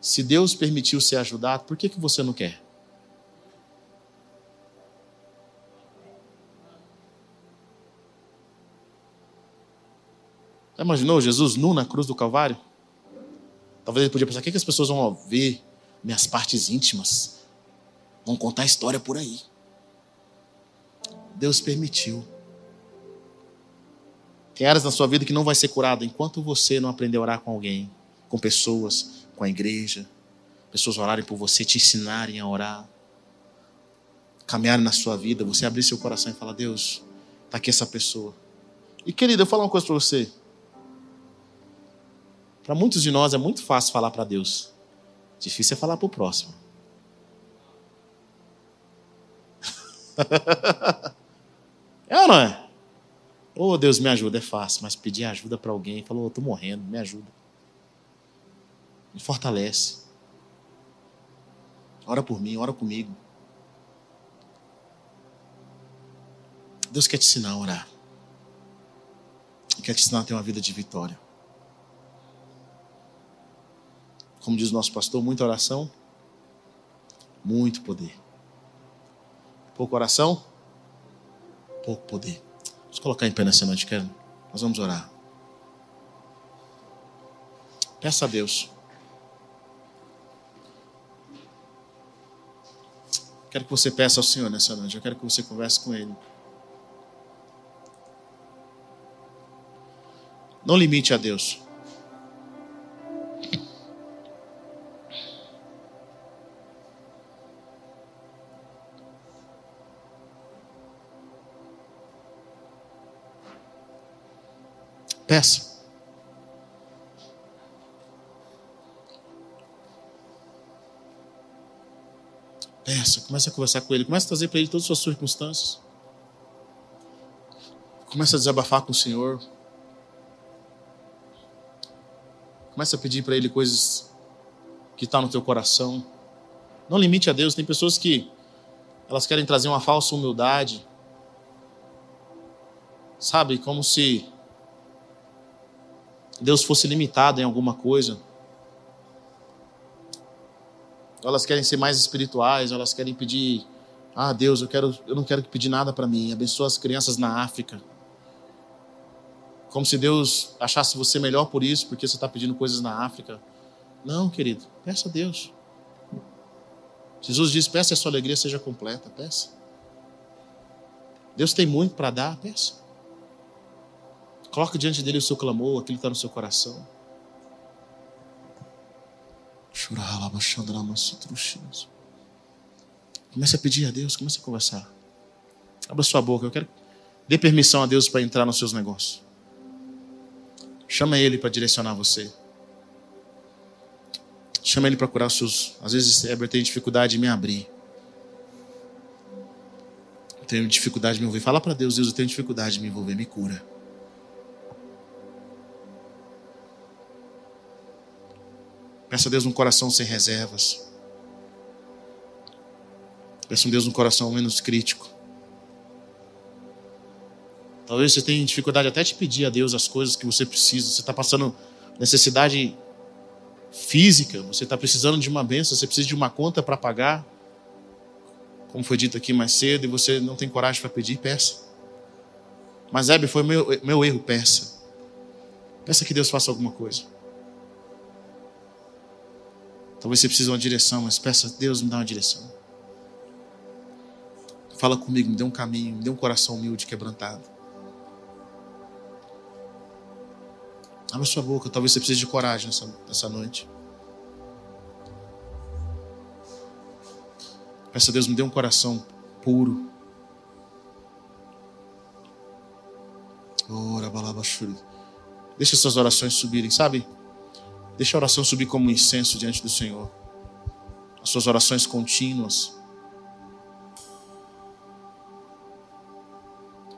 Se Deus permitiu ser ajudado, por que, que você não quer? Já imaginou Jesus nu na cruz do Calvário? Talvez ele podia pensar: o que, que as pessoas vão ver? Minhas partes íntimas. Vão contar a história por aí. Deus permitiu. Tem áreas na sua vida que não vai ser curada enquanto você não aprender a orar com alguém, com pessoas, com a igreja. Pessoas orarem por você, te ensinarem a orar. Caminharem na sua vida, você abrir seu coração e falar: Deus, está aqui essa pessoa. E querida, eu vou falar uma coisa para você. Para muitos de nós é muito fácil falar para Deus. Difícil é falar para o próximo. é ou não é? Oh, Deus, me ajuda. É fácil, mas pedir ajuda para alguém, falou, oh, estou morrendo, me ajuda. Me fortalece. Ora por mim, ora comigo. Deus quer te ensinar a orar. Quer te ensinar a ter uma vida de vitória. Como diz o nosso pastor, muita oração, muito poder. Pouca oração, pouco poder. Vamos colocar em pé nessa noite, quero. Nós vamos orar. Peça a Deus. Quero que você peça ao Senhor nessa noite. Eu quero que você converse com Ele. Não limite a Deus. Peça. Peça, comece a conversar com ele, comece a trazer para ele todas as suas circunstâncias. Comece a desabafar com o Senhor. Comece a pedir para ele coisas que estão tá no teu coração. Não limite a Deus. Tem pessoas que elas querem trazer uma falsa humildade. Sabe, como se Deus fosse limitado em alguma coisa. Elas querem ser mais espirituais, elas querem pedir, ah, Deus, eu quero, eu não quero pedir nada para mim. Abençoa as crianças na África. Como se Deus achasse você melhor por isso, porque você está pedindo coisas na África. Não, querido, peça a Deus. Jesus diz: peça a sua alegria seja completa, peça. Deus tem muito para dar, peça. Coloque diante dele o seu clamor, aquilo que está no seu coração. Comece a pedir a Deus, comece a conversar. Abra sua boca, eu quero. Dê permissão a Deus para entrar nos seus negócios. Chama Ele para direcionar você. Chama Ele para curar os seus. Às vezes, Heber tem dificuldade de me abrir. Eu tenho dificuldade de me envolver. Fala para Deus, Deus, eu tenho dificuldade de me envolver, me cura. Peça a Deus um coração sem reservas. Peça a Deus um coração menos crítico. Talvez você tenha dificuldade até de pedir a Deus as coisas que você precisa. Você está passando necessidade física, você está precisando de uma benção, você precisa de uma conta para pagar, como foi dito aqui mais cedo, e você não tem coragem para pedir, peça. Mas, Hebe, foi meu, meu erro, peça. Peça que Deus faça alguma coisa. Talvez você precise de uma direção, mas peça, Deus me dá uma direção. Fala comigo, me dê um caminho, me dê um coração humilde, quebrantado. Abra sua boca, talvez você precise de coragem nessa, nessa noite. Peça a Deus, me dê um coração puro. Ora, balabachuri. Deixa essas orações subirem, sabe? Deixa a oração subir como um incenso diante do Senhor. As suas orações contínuas.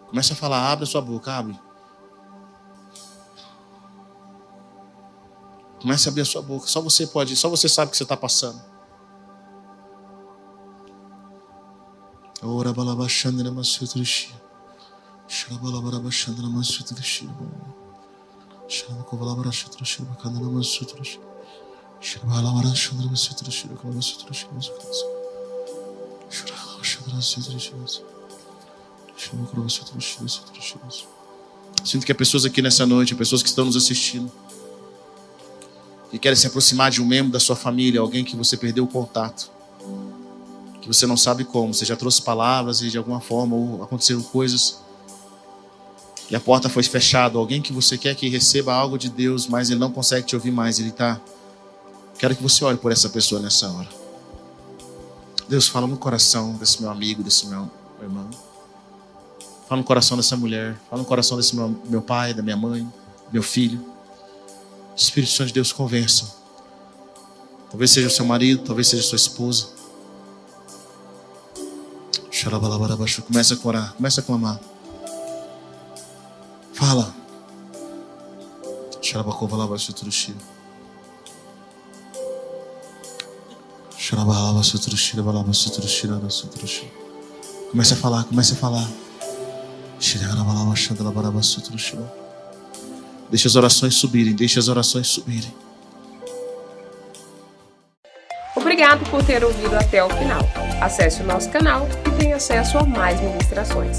Comece a falar, abre a sua boca, abre. Comece a abrir a sua boca. Só você pode, só você sabe o que você está passando. Ora balabachandra Sinto que há pessoas aqui nessa noite, pessoas que estão nos assistindo, que querem se aproximar de um membro da sua família, alguém que você perdeu o contato que você não sabe como. Você já trouxe palavras e de alguma forma ou aconteceram coisas e a porta foi fechada. Alguém que você quer que receba algo de Deus, mas ele não consegue te ouvir mais. Ele está. Quero que você ore por essa pessoa nessa hora. Deus, fala no coração desse meu amigo, desse meu irmão. Fala no coração dessa mulher. Fala no coração desse meu, meu pai, da minha mãe, meu filho. Espírito Santo de Deus, conversa. Talvez seja o seu marido, talvez seja a sua esposa. Começa a orar, começa a clamar. Fala. Comece a falar, comece a falar. Deixa as orações subirem, deixa as orações subirem.
Obrigado por ter ouvido até o final. Acesse o nosso canal e tenha acesso a mais ministrações.